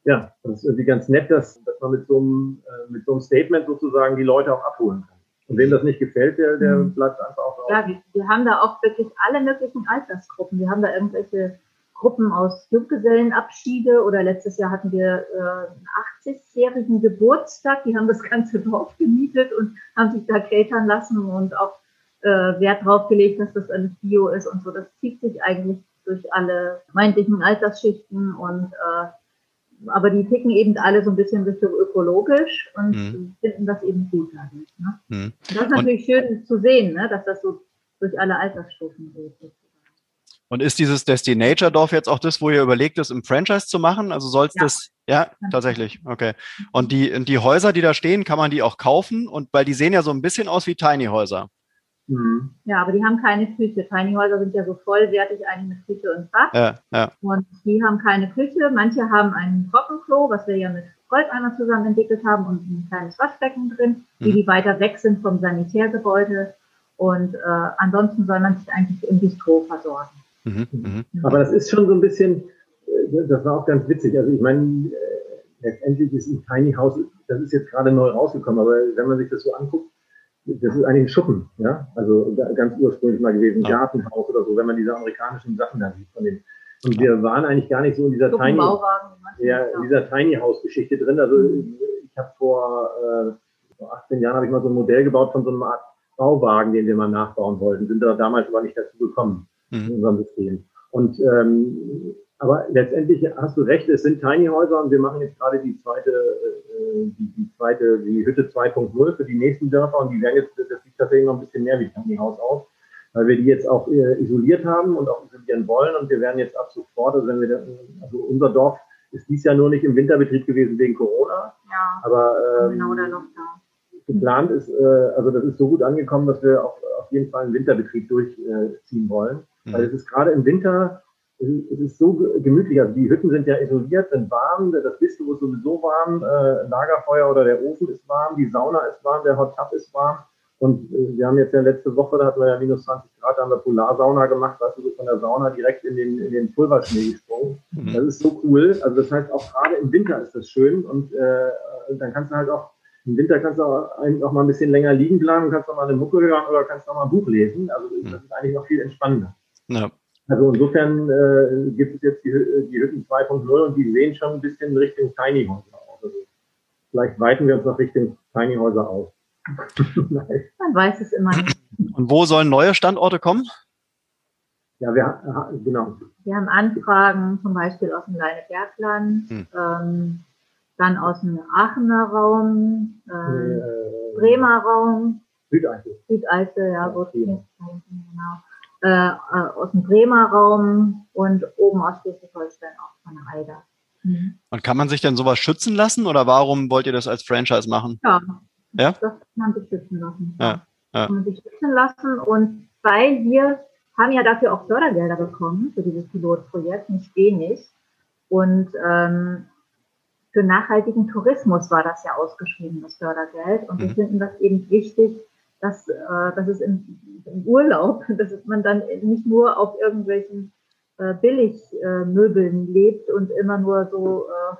ja, das ist irgendwie ganz nett, dass, dass man mit so, einem, äh, mit so einem Statement sozusagen die Leute auch abholen kann. Und wem das nicht gefällt, der, der mhm. bleibt einfach auch drauf. Ja, wir, wir haben da auch wirklich alle möglichen Altersgruppen. Wir haben da irgendwelche Gruppen aus Junggesellenabschiede oder letztes Jahr hatten wir äh, einen 80-jährigen Geburtstag. Die haben das ganze Dorf gemietet und haben sich da catern lassen und auch äh, Wert drauf gelegt, dass das alles Bio ist und so. Das zieht sich eigentlich durch alle meintlichen Altersschichten und äh, aber die ticken eben alle so ein bisschen Richtung ökologisch und mhm. finden das eben gut dadurch. Ne? Mhm. Das ist natürlich und, schön zu sehen, ne, dass das so durch alle Altersstufen geht. Und ist dieses Destinature-Dorf jetzt auch das, wo ihr überlegt, es im Franchise zu machen? Also soll es ja. das, ja, tatsächlich, okay. Und die, die Häuser, die da stehen, kann man die auch kaufen? Und weil die sehen ja so ein bisschen aus wie Tiny-Häuser. Mhm. Ja, aber die haben keine Küche. Tiny Häuser sind ja so vollwertig eigentlich mit Küche und Bad. Ja, ja. Und die haben keine Küche. Manche haben ein Trockenklo, was wir ja mit Goldeimer zusammen entwickelt haben und ein kleines Waschbecken drin, die, mhm. die weiter weg sind vom Sanitärgebäude. Und äh, ansonsten soll man sich eigentlich im Bistro versorgen. Mhm, mhm. Aber das ist schon so ein bisschen, äh, das war auch ganz witzig. Also ich meine, äh, letztendlich ist ein Tiny House, das ist jetzt gerade neu rausgekommen, aber wenn man sich das so anguckt, das ist eigentlich ein Schuppen, ja, also ganz ursprünglich mal gewesen, ein Gartenhaus oder so, wenn man diese amerikanischen Sachen da sieht von den. Und wir waren eigentlich gar nicht so in dieser Tiny, ja, in dieser Tiny House Geschichte drin. Also ich habe vor, äh, vor 18 Jahren habe ich mal so ein Modell gebaut von so einem Art Bauwagen, den wir mal nachbauen wollten, sind da damals aber nicht dazu gekommen mhm. in unserem System. Und ähm, aber letztendlich hast du recht, es sind Tiny Häuser und wir machen jetzt gerade die zweite, äh, die, die zweite, die Hütte 2.0 für die nächsten Dörfer und die werden jetzt, das sieht tatsächlich noch ein bisschen mehr wie Tiny Haus aus, weil wir die jetzt auch äh, isoliert haben und auch isolieren wollen und wir werden jetzt ab sofort, also wenn wir, also unser Dorf ist dies Jahr nur nicht im Winterbetrieb gewesen wegen Corona, ja, aber ähm, genau der Lockdown. Geplant ist, äh, also das ist so gut angekommen, dass wir auch auf jeden Fall einen Winterbetrieb durchziehen wollen, mhm. weil es ist gerade im Winter es ist so gemütlich. Also die Hütten sind ja isoliert, sind warm, das Bistro ist sowieso warm, äh, Lagerfeuer oder der Ofen ist warm, die Sauna ist warm, der Hot Tub ist warm. Und äh, wir haben jetzt ja letzte Woche, da hatten wir ja minus 20 Grad, da haben wir Polarsauna gemacht, weißt du, so von der Sauna direkt in den, in den Pulverschnee gesprungen. Mhm. Das ist so cool. Also das heißt, auch gerade im Winter ist das schön und äh, dann kannst du halt auch im Winter kannst du auch, auch mal ein bisschen länger liegen bleiben, kannst auch mal eine Mucke hören oder kannst auch mal ein Buch lesen. Also das ist eigentlich noch viel entspannender. Ja. Also insofern äh, gibt es jetzt die, die Hütten 2.0 und die sehen schon ein bisschen Richtung Tiny Häuser aus. Also vielleicht weiten wir uns noch Richtung Tiny Häuser aus. Man weiß es immer nicht. Und wo sollen neue Standorte kommen? Ja, wir, genau. Wir haben Anfragen zum Beispiel aus dem Leinebergland, hm. ähm, dann aus dem Aachener Raum, ähm, äh, Bremer Raum, Südeifel. Südeifel, ja, wo genau äh, äh, aus dem Bremer Raum und oben aus Schleswig-Holstein auch von der Eider. Mhm. Und kann man sich denn sowas schützen lassen oder warum wollt ihr das als Franchise machen? Ja, ja? das kann man sich schützen lassen. Ja. ja. Kann man sich schützen lassen und weil wir haben ja dafür auch Fördergelder bekommen für dieses Pilotprojekt, nicht wenig. Und ähm, für nachhaltigen Tourismus war das ja ausgeschrieben, das Fördergeld. Und mhm. wir finden das eben wichtig, dass, äh, dass es im, im Urlaub, dass man dann nicht nur auf irgendwelchen äh, Billigmöbeln äh, lebt und immer nur so äh,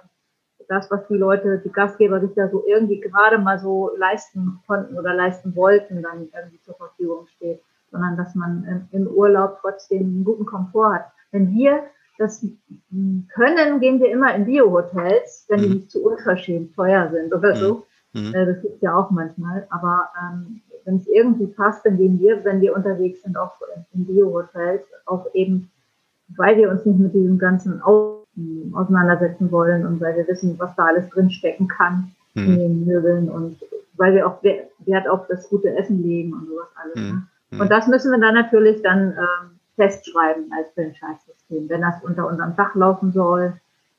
das, was die Leute, die Gastgeber sich da so irgendwie gerade mal so leisten konnten oder leisten wollten, dann irgendwie zur Verfügung steht, sondern dass man im, Urlaub trotzdem einen guten Komfort hat. Wenn wir das können, gehen wir immer in Bio-Hotels, wenn die mhm. nicht zu unverschämt teuer sind oder so. Mhm. Äh, das gibt's ja auch manchmal. Aber ähm, wenn es irgendwie passt, dann gehen wir, wenn wir unterwegs sind, auch in Bio-Hotels, auch eben, weil wir uns nicht mit diesem ganzen auseinandersetzen wollen und weil wir wissen, was da alles drinstecken kann mhm. in den Möbeln und weil wir auch Wert auf das gute Essen legen und sowas alles. Mhm. Ne? Hm. Und das müssen wir dann natürlich dann ähm, festschreiben als Franchise-System. Wenn das unter unserem Dach laufen soll,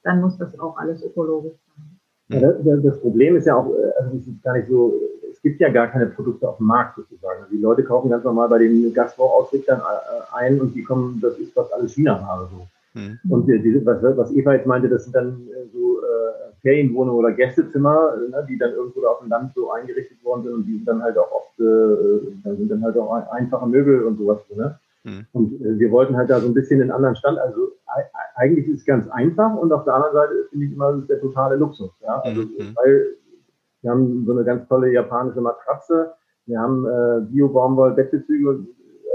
dann muss das auch alles ökologisch sein. Ja, das, das, Problem ist ja auch, äh, also es ist gar nicht so, es gibt ja gar keine Produkte auf dem Markt sozusagen. Die Leute kaufen ganz normal bei den Gastro-Ausrichtern äh, ein und die kommen, das ist fast alles China-Ware so. Mhm. Und die, was, was, Eva jetzt meinte, das sind dann so äh, Ferienwohnungen oder Gästezimmer, ne, die dann irgendwo auf dem Land so eingerichtet worden sind und die sind dann halt auch oft, äh, da sind dann halt auch einfache Möbel und sowas drin. Ne? Mhm. Und äh, wir wollten halt da so ein bisschen einen anderen Stand. Also eigentlich ist es ganz einfach und auf der anderen Seite finde ich immer, das ist der totale Luxus. Ja? Also, mhm. Weil wir haben so eine ganz tolle japanische Matratze, wir haben äh, Bio-Baumwoll-Bettbezüge.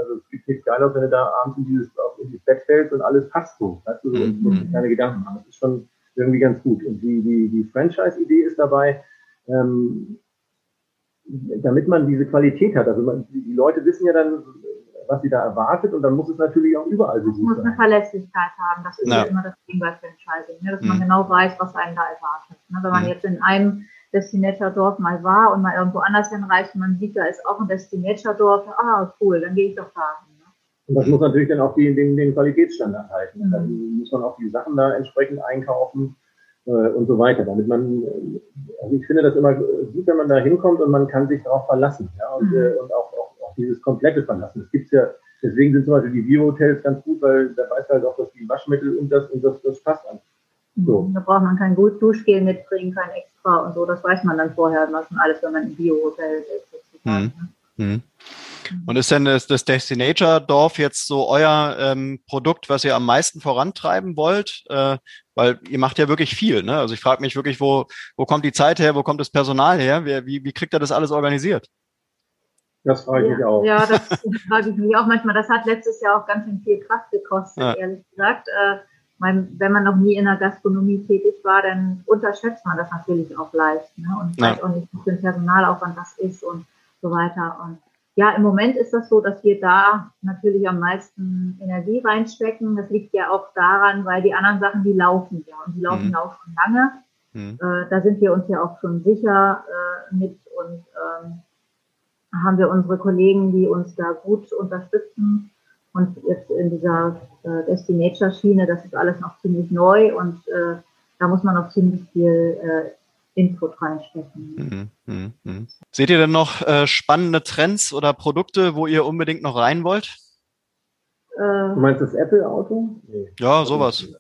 Also es gibt nichts Geiles, wenn du da abends in dieses, in dieses Bett fällst und alles passt so. Weißt du, so, und musst keine Gedanken machen. Das ist schon irgendwie ganz gut. Und die, die, die Franchise-Idee ist dabei, ähm, damit man diese Qualität hat. Also man, die Leute wissen ja dann, was sie da erwartet und dann muss es natürlich auch überall so gut sein. Es muss eine Verlässlichkeit haben. Das ist ja, ja immer das Ding bei Franchising, ne? dass mhm. man genau weiß, was einen da erwartet. Ne? Wenn man mhm. jetzt in einem Destinator-Dorf mal war und mal irgendwo anders hinreist und man sieht, da ist auch ein Destinator-Dorf, ah, cool, dann gehe ich doch da hin. Ne? Und das muss natürlich dann auch die, den, den Qualitätsstandard halten. Mhm. Dann muss man auch die Sachen da entsprechend einkaufen äh, und so weiter, damit man, äh, also ich finde das immer gut, wenn man da hinkommt und man kann sich darauf verlassen, ja, und, mhm. äh, und auch, auch, auch dieses komplette Verlassen. Es gibt ja, deswegen sind zum Beispiel die Bio-Hotels ganz gut, weil da weiß halt auch, dass die Waschmittel und das, und das, das passt an. So. Da braucht man kein gut Duschgel mitbringen, kein extra und so. Das weiß man dann vorher, was man alles, wenn man im Bio-Hotel ist. Mhm. Mhm. Und ist denn das, das Destinator-Dorf jetzt so euer ähm, Produkt, was ihr am meisten vorantreiben wollt? Äh, weil ihr macht ja wirklich viel. Ne? Also ich frage mich wirklich, wo, wo kommt die Zeit her, wo kommt das Personal her? Wie, wie, wie kriegt ihr das alles organisiert? Das frage ich ja, mich auch. Ja, das frage ich mich auch manchmal. Das hat letztes Jahr auch ganz schön viel Kraft gekostet, ja. ehrlich gesagt. Äh, mein, wenn man noch nie in der Gastronomie tätig war, dann unterschätzt man das natürlich auch leicht. Ne? Und ja. weiß auch nicht, wie viel Personalaufwand das ist und so weiter. Und ja, im Moment ist das so, dass wir da natürlich am meisten Energie reinstecken. Das liegt ja auch daran, weil die anderen Sachen, die laufen ja und die laufen mhm. ja auch schon lange. Mhm. Äh, da sind wir uns ja auch schon sicher äh, mit und ähm, haben wir unsere Kollegen, die uns da gut unterstützen. Und jetzt in dieser äh, Destinator-Schiene, das ist alles noch ziemlich neu und äh, da muss man noch ziemlich viel äh, Input reinstecken. Mhm, mh, mh. Seht ihr denn noch äh, spannende Trends oder Produkte, wo ihr unbedingt noch rein wollt? Äh, du meinst das Apple-Auto? Nee. Ja, sowas.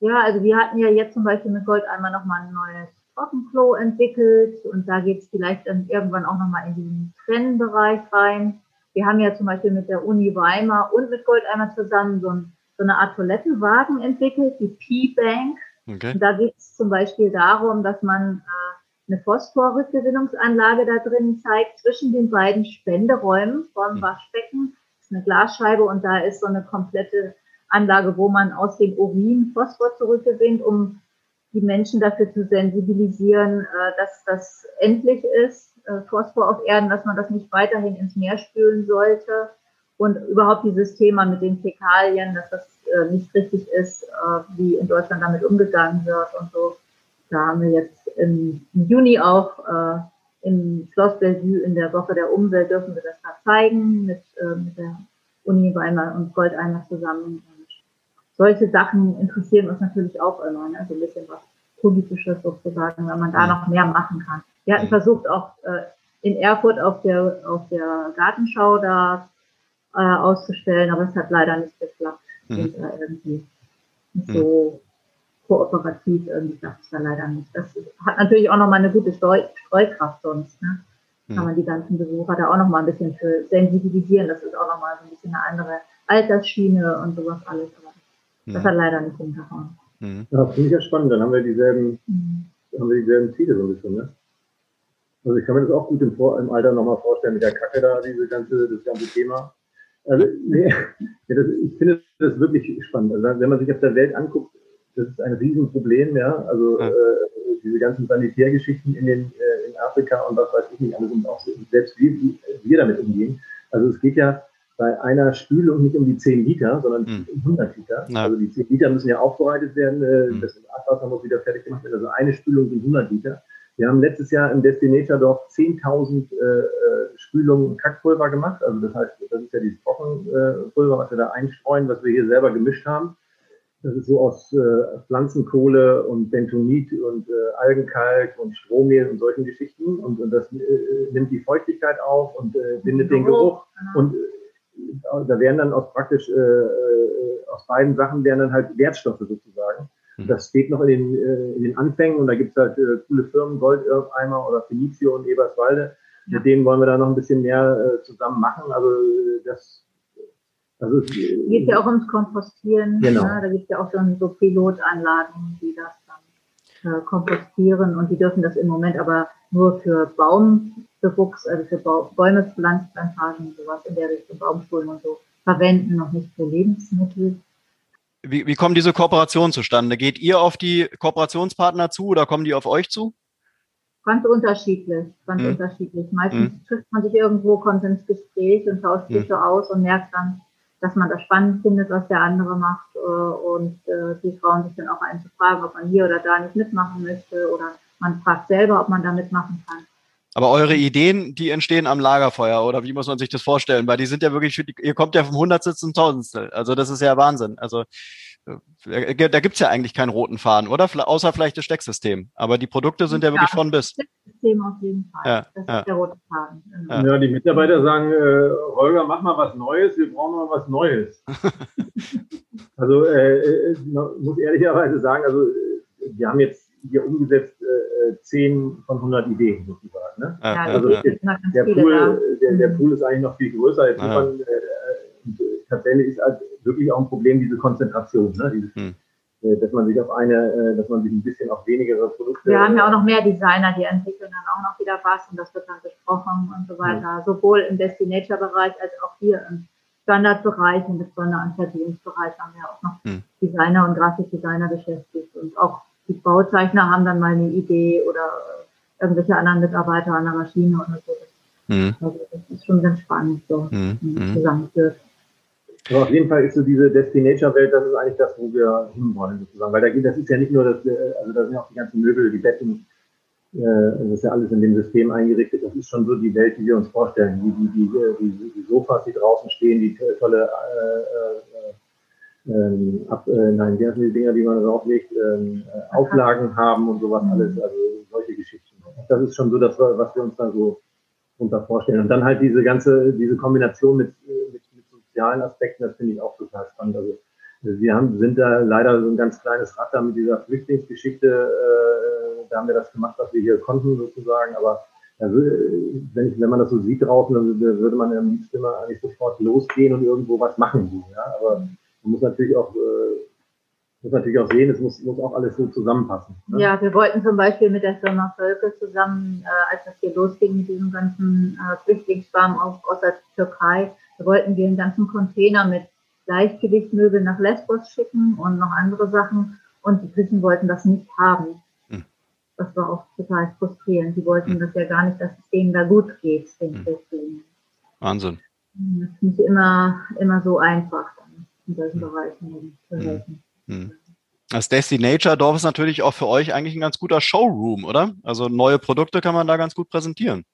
Ja, also wir hatten ja jetzt zum Beispiel mit Gold einmal nochmal ein neues Trockenflow entwickelt und da geht es vielleicht dann irgendwann auch nochmal in diesen Trennbereich rein. Wir haben ja zum Beispiel mit der Uni Weimar und mit Goldeimer zusammen so, ein, so eine Art Toilettenwagen entwickelt, die P-Bank. Okay. Und da geht es zum Beispiel darum, dass man äh, eine Phosphorrückgewinnungsanlage da drin zeigt zwischen den beiden Spenderäumen vom hm. Waschbecken. Das ist eine Glasscheibe und da ist so eine komplette Anlage, wo man aus dem Urin Phosphor zurückgewinnt, um die Menschen dafür zu sensibilisieren, äh, dass das endlich ist äh, Phosphor auf Erden, dass man das nicht weiterhin ins Meer spülen sollte. Und überhaupt dieses Thema mit den Fäkalien, dass das äh, nicht richtig ist, wie in Deutschland damit umgegangen wird und so. Da haben wir jetzt im, Juni auch im Schloss Bellevue in der Woche der Umwelt dürfen wir das da zeigen mit, mit der Uni Weimar und Goldeimer zusammen. Solche Sachen interessieren uns natürlich auch immer, ne? so ein bisschen was Politisches sozusagen, wenn man da noch mehr machen kann. Wir hatten versucht, auch äh, in Erfurt auf der, auf der Gartenschau da äh, auszustellen, aber es hat leider nicht geklappt. Mhm. Und, äh, irgendwie nicht so kooperativ irgendwie klappt es da leider nicht. Das hat natürlich auch nochmal eine gute Streu Streukraft sonst. Ne? Kann man die ganzen Besucher da auch nochmal ein bisschen für sensibilisieren. Das ist auch nochmal so ein bisschen eine andere Altersschiene und sowas alles. Aber das hat leider nicht hingehauen. Mhm. Ja, finde ich ja spannend. Dann haben wir dieselben, mhm. haben wir dieselben Ziele so ein bisschen, ne? Also ich kann mir das auch gut im, Vor im Alter nochmal vorstellen mit der Kacke da, diese ganze, das ganze Thema. Also, nee, ja, das, ich finde das wirklich spannend. Also, wenn man sich auf der Welt anguckt, das ist ein Riesenproblem, ja. Also ja. Äh, diese ganzen Sanitärgeschichten in, den, äh, in Afrika und was weiß ich nicht alles und auch selbst wie wir damit umgehen. Also es geht ja bei einer Spülung nicht um die 10 Liter, sondern mhm. um 100 Liter. Ja. Also die 10 Liter müssen ja aufbereitet werden, äh, mhm. das Abwasser muss wieder fertig gemacht werden. Also eine Spülung sind 100 Liter. Wir haben letztes Jahr im Destinator Dorf 10.000 äh, äh, Spülungen Kackpulver gemacht. Also das heißt, das ist ja dieses Trockenpulver, was wir da einstreuen, was wir hier selber gemischt haben. Das ist so aus äh, Pflanzenkohle und Bentonit und äh, Algenkalk und Strohmehl und solchen Geschichten. Und, und das äh, nimmt die Feuchtigkeit auf und äh, bindet den Geruch. Und da werden dann aus praktisch, äh, äh, aus beiden Sachen werden dann halt Wertstoffe sozusagen. Mhm. Das steht noch in den, äh, in den Anfängen und da gibt es halt äh, coole Firmen, Goldeimer oder Felicio und Eberswalde. Ja. Mit denen wollen wir da noch ein bisschen mehr äh, zusammen machen. Also das also es geht ja auch ums Kompostieren. Genau. Ne? Da gibt es ja auch schon so Pilotanlagen, die das dann äh, kompostieren und die dürfen das im Moment aber nur für Baumbewuchs, also für ba Bäume, Pflanzplantagen, sowas in der Richtung, Baumschulen und so verwenden, noch nicht für Lebensmittel. Wie, wie kommen diese Kooperationen zustande? Geht ihr auf die Kooperationspartner zu oder kommen die auf euch zu? Ganz unterschiedlich, ganz hm. unterschiedlich. Meistens hm. trifft man sich irgendwo, kommt ins Gespräch und tauscht sich hm. so aus und merkt dann, dass man das spannend findet, was der andere macht äh, und äh, die trauen sich dann auch einen zu fragen, ob man hier oder da nicht mitmachen möchte oder man fragt selber, ob man da mitmachen kann. Aber eure Ideen, die entstehen am Lagerfeuer oder wie muss man sich das vorstellen? Weil die sind ja wirklich, ihr kommt ja vom Hundertstel zum Tausendstel. Also das ist ja Wahnsinn. Also äh, da gibt's ja eigentlich keinen roten Faden, oder? Außer vielleicht das Stecksystem. Aber die Produkte sind ja, ja wirklich von bis. Das Stecksystem auf jeden Fall. Ja, das ja. ist der rote Faden. Ja. ja, die Mitarbeiter sagen, äh, Holger, mach mal was Neues, wir brauchen mal was Neues. also äh, äh muss ehrlicherweise sagen, also äh, wir haben jetzt hier umgesetzt äh, 10 von 100 Ideen sozusagen. Ne? Ja, also der, der, Pool, der, der, Pool ist eigentlich noch viel größer. Jetzt man, äh, tatsächlich ist halt wirklich auch ein Problem, diese Konzentration, ne? Dieses, hm. Äh, dass man sich auf eine, äh, dass man sich ein bisschen auf weniger Produkte. Wir haben ja auch noch mehr Designer, die entwickeln dann auch noch wieder was und das wird dann besprochen und so weiter. Hm. Sowohl im Destinator-Bereich als auch hier im Standardbereich und im Sonderanfertigungsbereich haben wir auch noch hm. Designer und Grafikdesigner beschäftigt und auch die Bauzeichner haben dann mal eine Idee oder irgendwelche anderen Mitarbeiter an der Maschine oder so. Mhm. Also das ist schon ganz spannend, so mhm. zusammengeführt. Aber auf jeden Fall ist so diese Destination-Welt, das ist eigentlich das, wo wir hinwollen, sozusagen. Weil da geht, das ist ja nicht nur das, äh, also da sind ja auch die ganzen Möbel, die Betten, äh, das ist ja alles in dem System eingerichtet. Das ist schon so die Welt, die wir uns vorstellen. Die, die, die, die, die Sofas, die draußen stehen, die tolle äh, äh, ähm, ab, äh, nein, die die Dinger, die man drauflegt, äh, Auflagen haben und sowas alles, also solche Geschichten. Das ist schon so das, was wir uns da so unter vorstellen. Und dann halt diese ganze, diese Kombination mit, mit sozialen Aspekten, das finde ich auch total spannend. Also wir haben, sind da leider so ein ganz kleines Rad da mit dieser Flüchtlingsgeschichte. Äh, da haben wir das gemacht, was wir hier konnten sozusagen. Aber also, wenn, ich, wenn man das so sieht draußen, dann würde man am liebsten immer eigentlich sofort losgehen und irgendwo was machen. Ja? Aber man muss natürlich auch äh, muss natürlich auch sehen, es muss, muss auch alles so zusammenpassen. Ne? Ja, wir wollten zum Beispiel mit der Firma Völke zusammen, äh, als das hier losging mit diesem ganzen äh, Flüchtlingsschwarm aus, aus der Türkei, da wollten wir einen ganzen Container mit Gleichgewichtsmöbeln nach Lesbos schicken und noch andere Sachen. Und die Griechen wollten das nicht haben. Hm. Das war auch total frustrierend. Die wollten hm. das ja gar nicht, dass es denen da gut geht, den hm. Flüchtlingen. Wahnsinn. Das ist nicht immer, immer so einfach dann in solchen hm. Bereichen zu helfen. Hm. Das Destinature Dorf ist natürlich auch für euch eigentlich ein ganz guter Showroom, oder? Also neue Produkte kann man da ganz gut präsentieren.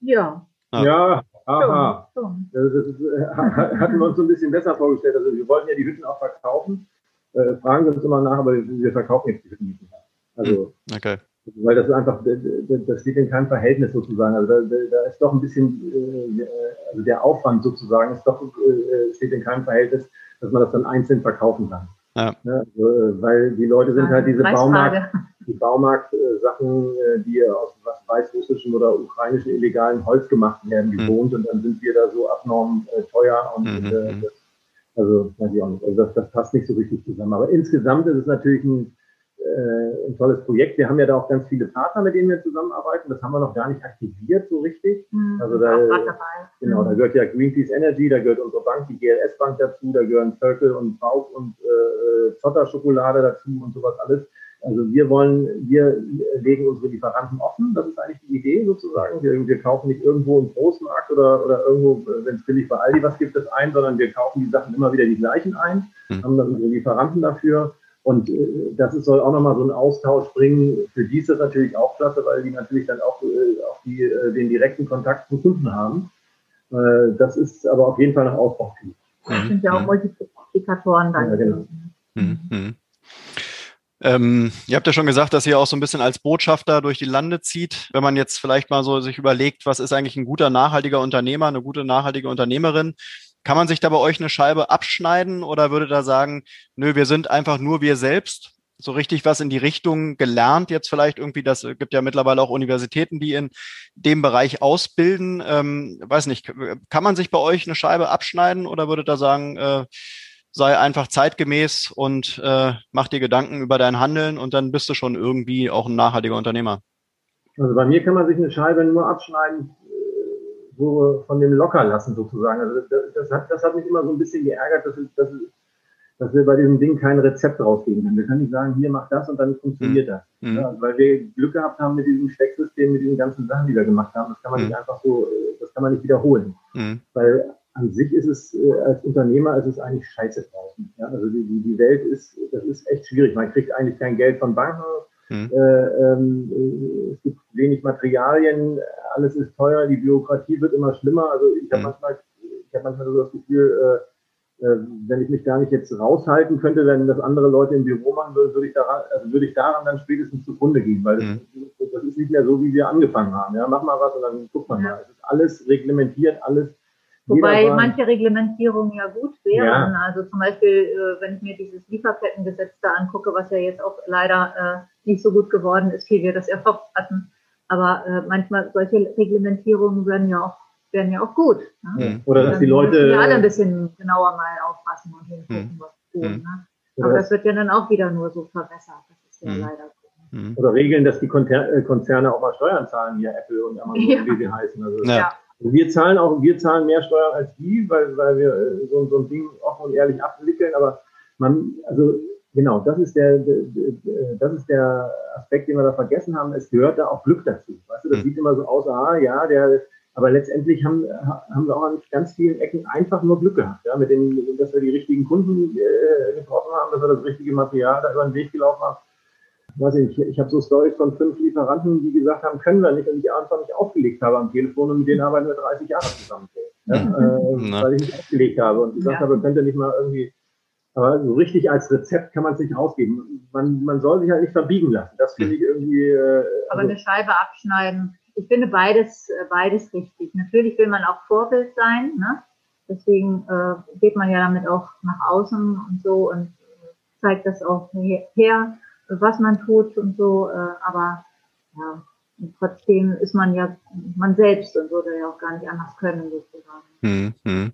Ja. Ja, ja aha. Das, ist, äh, hatten wir uns so ein bisschen besser vorgestellt. Also wir wollten ja die Hütten auch verkaufen. Äh, fragen wir uns immer nach, aber wir verkaufen jetzt die Hütten nicht mehr. Also, hm, okay. Weil das ist einfach, das steht in keinem Verhältnis sozusagen. Also da, da ist doch ein bisschen, äh, also der Aufwand sozusagen ist doch, äh, steht in keinem Verhältnis, dass man das dann einzeln verkaufen kann. Ja. ja also, äh, weil die Leute sind halt diese Baumarkt, die Baumarkt-Sachen, äh, die aus was weißrussischen oder ukrainischen illegalen Holz gemacht werden, gewohnt mhm. und dann sind wir da so abnorm äh, teuer und mhm. äh, mhm. das, also weiß ich auch nicht, also das, das passt nicht so richtig zusammen. Aber insgesamt ist es natürlich ein äh, ein tolles Projekt. Wir haben ja da auch ganz viele Partner, mit denen wir zusammenarbeiten. Das haben wir noch gar nicht aktiviert so richtig. Mhm, also da, genau, da gehört ja Greenpeace Energy, da gehört unsere Bank, die GLS Bank dazu, da gehören Völkel und Bauk und äh, Zotter Schokolade dazu und sowas alles. Also wir wollen, wir legen unsere Lieferanten offen. Das ist eigentlich die Idee sozusagen. Wir, wir kaufen nicht irgendwo im Großmarkt oder, oder irgendwo, wenn es billig bei Aldi was gibt, es ein, sondern wir kaufen die Sachen immer wieder die gleichen ein, mhm. haben dann unsere Lieferanten dafür und äh, das ist, soll auch nochmal so einen Austausch bringen. Für die ist das natürlich auch klasse, weil die natürlich dann auch, äh, auch die, äh, den direkten Kontakt zum Kunden haben. Das ist aber auf jeden Fall noch ausbaufähig. Das sind ja auch Multiplikatoren dann. Ja, genau. Mhm. Mhm. Ähm, ihr habt ja schon gesagt, dass ihr auch so ein bisschen als Botschafter durch die Lande zieht. Wenn man jetzt vielleicht mal so sich überlegt, was ist eigentlich ein guter nachhaltiger Unternehmer, eine gute nachhaltige Unternehmerin, kann man sich da bei euch eine Scheibe abschneiden oder würde da sagen, nö, wir sind einfach nur wir selbst? So richtig was in die Richtung gelernt jetzt vielleicht irgendwie, das gibt ja mittlerweile auch Universitäten, die in dem Bereich ausbilden. Ähm, weiß nicht, kann man sich bei euch eine Scheibe abschneiden oder würde da sagen, äh, sei einfach zeitgemäß und äh, mach dir Gedanken über dein Handeln und dann bist du schon irgendwie auch ein nachhaltiger Unternehmer? Also bei mir kann man sich eine Scheibe nur abschneiden, äh, so von dem Lockerlassen sozusagen. Also das, das, hat, das hat mich immer so ein bisschen geärgert, dass, dass, dass wir bei diesem Ding kein Rezept rausgeben können. Wir können nicht sagen, hier mach das und dann funktioniert mhm. das. Mhm. Ja, weil wir Glück gehabt haben mit diesem Stecksystem, mit diesen ganzen Sachen, die wir gemacht haben. Das kann man mhm. nicht einfach so, das kann man nicht wiederholen. Mhm. Weil an sich ist es äh, als Unternehmer ist es eigentlich scheiße draußen. Ja? Also die, die Welt ist, das ist echt schwierig. Man kriegt eigentlich kein Geld von Banken Mhm. Äh, ähm, äh, es gibt wenig Materialien, alles ist teuer, die Bürokratie wird immer schlimmer. Also ich habe mhm. manchmal, ich habe manchmal so das Gefühl, äh, wenn ich mich da nicht jetzt raushalten könnte, wenn das andere Leute im Büro machen würden, würde ich daran, also würde ich daran dann spätestens zugrunde gehen, weil mhm. das, das, ist nicht mehr so, wie wir angefangen haben. Ja, mach mal was und dann guckt man ja. mal. Es ist alles reglementiert, alles Wobei manche Reglementierungen ja gut wären. Ja. Also zum Beispiel, wenn ich mir dieses Lieferkettengesetz da angucke, was ja jetzt auch leider äh, nicht so gut geworden ist, wie wir das erhofft hatten. Aber äh, manchmal solche Reglementierungen werden ja auch, werden ja auch gut. Ne? Oder dass die Leute. Müssen wir alle ein bisschen genauer mal aufpassen und hingucken, was tun. Ne? Aber das wird ja dann auch wieder nur so verwässert. Das ist ja leider so. Oder regeln, dass die Konzerne auch mal Steuern zahlen, wie Apple und Amazon, ja. wie sie heißen. Also ja. Wir zahlen auch, wir zahlen mehr Steuern als die, weil, weil wir äh, so, so ein Ding offen und ehrlich abwickeln. Aber man, also genau, das ist der, das ist der Aspekt, den wir da vergessen haben. Es gehört da auch Glück dazu. Weißt du, das mhm. sieht immer so aus, ah, ja, der, aber letztendlich haben, haben wir auch an ganz vielen Ecken einfach nur Glück gehabt, ja, mit dem, dass wir die richtigen Kunden äh, getroffen haben, dass wir das richtige Material da über den Weg gelaufen haben weiß ich, ich habe so Stories von fünf Lieferanten, die gesagt haben, können wir nicht und ich einfach nicht aufgelegt habe am Telefon und mit denen arbeiten wir 30 Jahre zusammen. Ja, äh, weil ich nicht aufgelegt habe und gesagt ja. habe, könnt ihr nicht mal irgendwie, aber so richtig als Rezept kann man es nicht rausgeben. Man, man soll sich halt nicht verbiegen lassen. Das finde ich irgendwie. Äh, aber also, eine Scheibe abschneiden. Ich finde beides, äh, beides richtig. Natürlich will man auch Vorbild sein, ne? Deswegen äh, geht man ja damit auch nach außen und so und zeigt das auch her was man tut und so, äh, aber ja, trotzdem ist man ja man selbst und würde ja auch gar nicht anders können sozusagen. Hm, hm.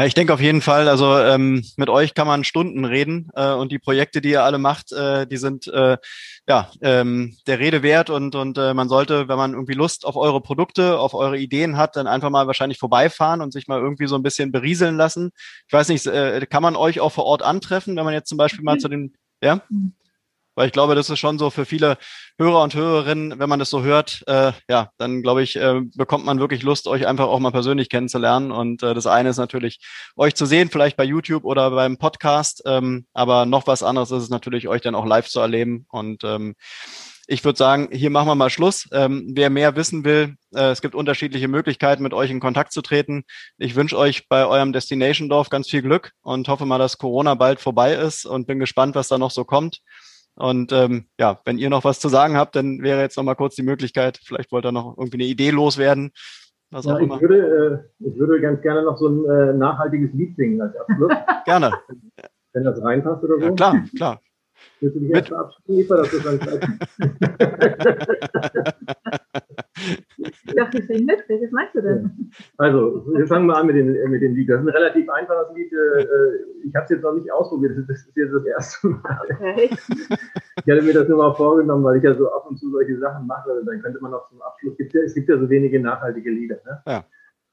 Ja, ich denke auf jeden Fall, also ähm, mit euch kann man Stunden reden äh, und die Projekte, die ihr alle macht, äh, die sind äh, ja ähm, der Rede wert und und äh, man sollte, wenn man irgendwie Lust auf eure Produkte, auf eure Ideen hat, dann einfach mal wahrscheinlich vorbeifahren und sich mal irgendwie so ein bisschen berieseln lassen. Ich weiß nicht, äh, kann man euch auch vor Ort antreffen, wenn man jetzt zum Beispiel mal mhm. zu den ja? Weil ich glaube, das ist schon so für viele Hörer und Hörerinnen, wenn man das so hört, äh, ja, dann glaube ich, äh, bekommt man wirklich Lust, euch einfach auch mal persönlich kennenzulernen. Und äh, das eine ist natürlich, euch zu sehen, vielleicht bei YouTube oder beim Podcast. Ähm, aber noch was anderes ist es natürlich, euch dann auch live zu erleben. Und ähm, ich würde sagen, hier machen wir mal Schluss. Ähm, wer mehr wissen will, äh, es gibt unterschiedliche Möglichkeiten, mit euch in Kontakt zu treten. Ich wünsche euch bei eurem Destination Dorf ganz viel Glück und hoffe mal, dass Corona bald vorbei ist und bin gespannt, was da noch so kommt. Und ähm, ja, wenn ihr noch was zu sagen habt, dann wäre jetzt noch mal kurz die Möglichkeit, vielleicht wollt ihr noch irgendwie eine Idee loswerden. Was auch ja, immer. Ich würde, äh, ich würde ganz gerne noch so ein äh, nachhaltiges Lied singen als Abschluss. gerne. Wenn das reinpasst oder so. Ja, klar, klar. Willst du dich erst verabschieden, Eva, dass du dann Ich dachte, ich singe mit. Welches meinst du denn? Also, wir fangen mal an mit dem, mit dem Lied. Das ist ein relativ einfaches Lied. Äh, ich habe es jetzt noch nicht ausprobiert. Das ist jetzt das erste Mal. Okay. Ich hatte mir das nur mal vorgenommen, weil ich ja so ab und zu solche Sachen mache. Dann könnte man noch zum Abschluss. Es gibt ja so wenige nachhaltige Lieder. Ne? Ja.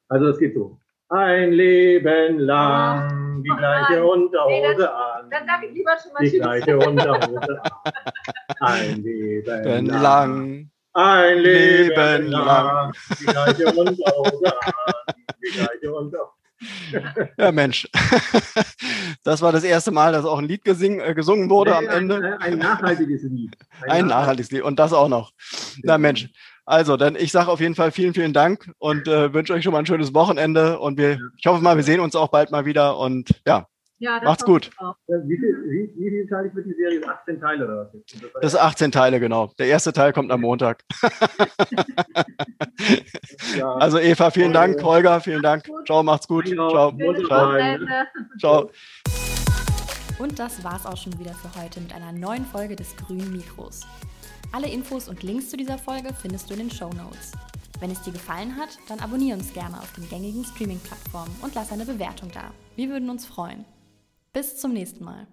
Also, das geht so. Ein Leben lang die gleiche Unterhose an. Dann sage ich lieber schon mal Die gleiche Unterhose an. Ein Leben lang. Ein Leben lang. Die gleiche Unterhose an. Die gleiche Unterhose. Ja, Mensch. Das war das erste Mal, dass auch ein Lied gesing, äh, gesungen wurde nee, am Ende. Ein, ein nachhaltiges Lied. Ein, ein nachhaltiges Lied. Und das auch noch. Na Mensch. Also, dann ich sage auf jeden Fall vielen, vielen Dank und äh, wünsche euch schon mal ein schönes Wochenende. Und wir, ich hoffe mal, wir sehen uns auch bald mal wieder. Und ja, ja macht's gut. Wie, viel, wie, wie viel teilig wird die Serie? 18 Teile oder was? Das ist 18 Teile, genau. Der erste Teil kommt am Montag. ja, Also Eva, vielen Dank. Holger, vielen Dank. Ciao, macht's gut. Ciao. Ciao. Ciao. Und das war's auch schon wieder für heute mit einer neuen Folge des Grünen Mikros. Alle Infos und Links zu dieser Folge findest du in den Show Notes. Wenn es dir gefallen hat, dann abonniere uns gerne auf den gängigen Streaming-Plattformen und lass eine Bewertung da. Wir würden uns freuen. Bis zum nächsten Mal.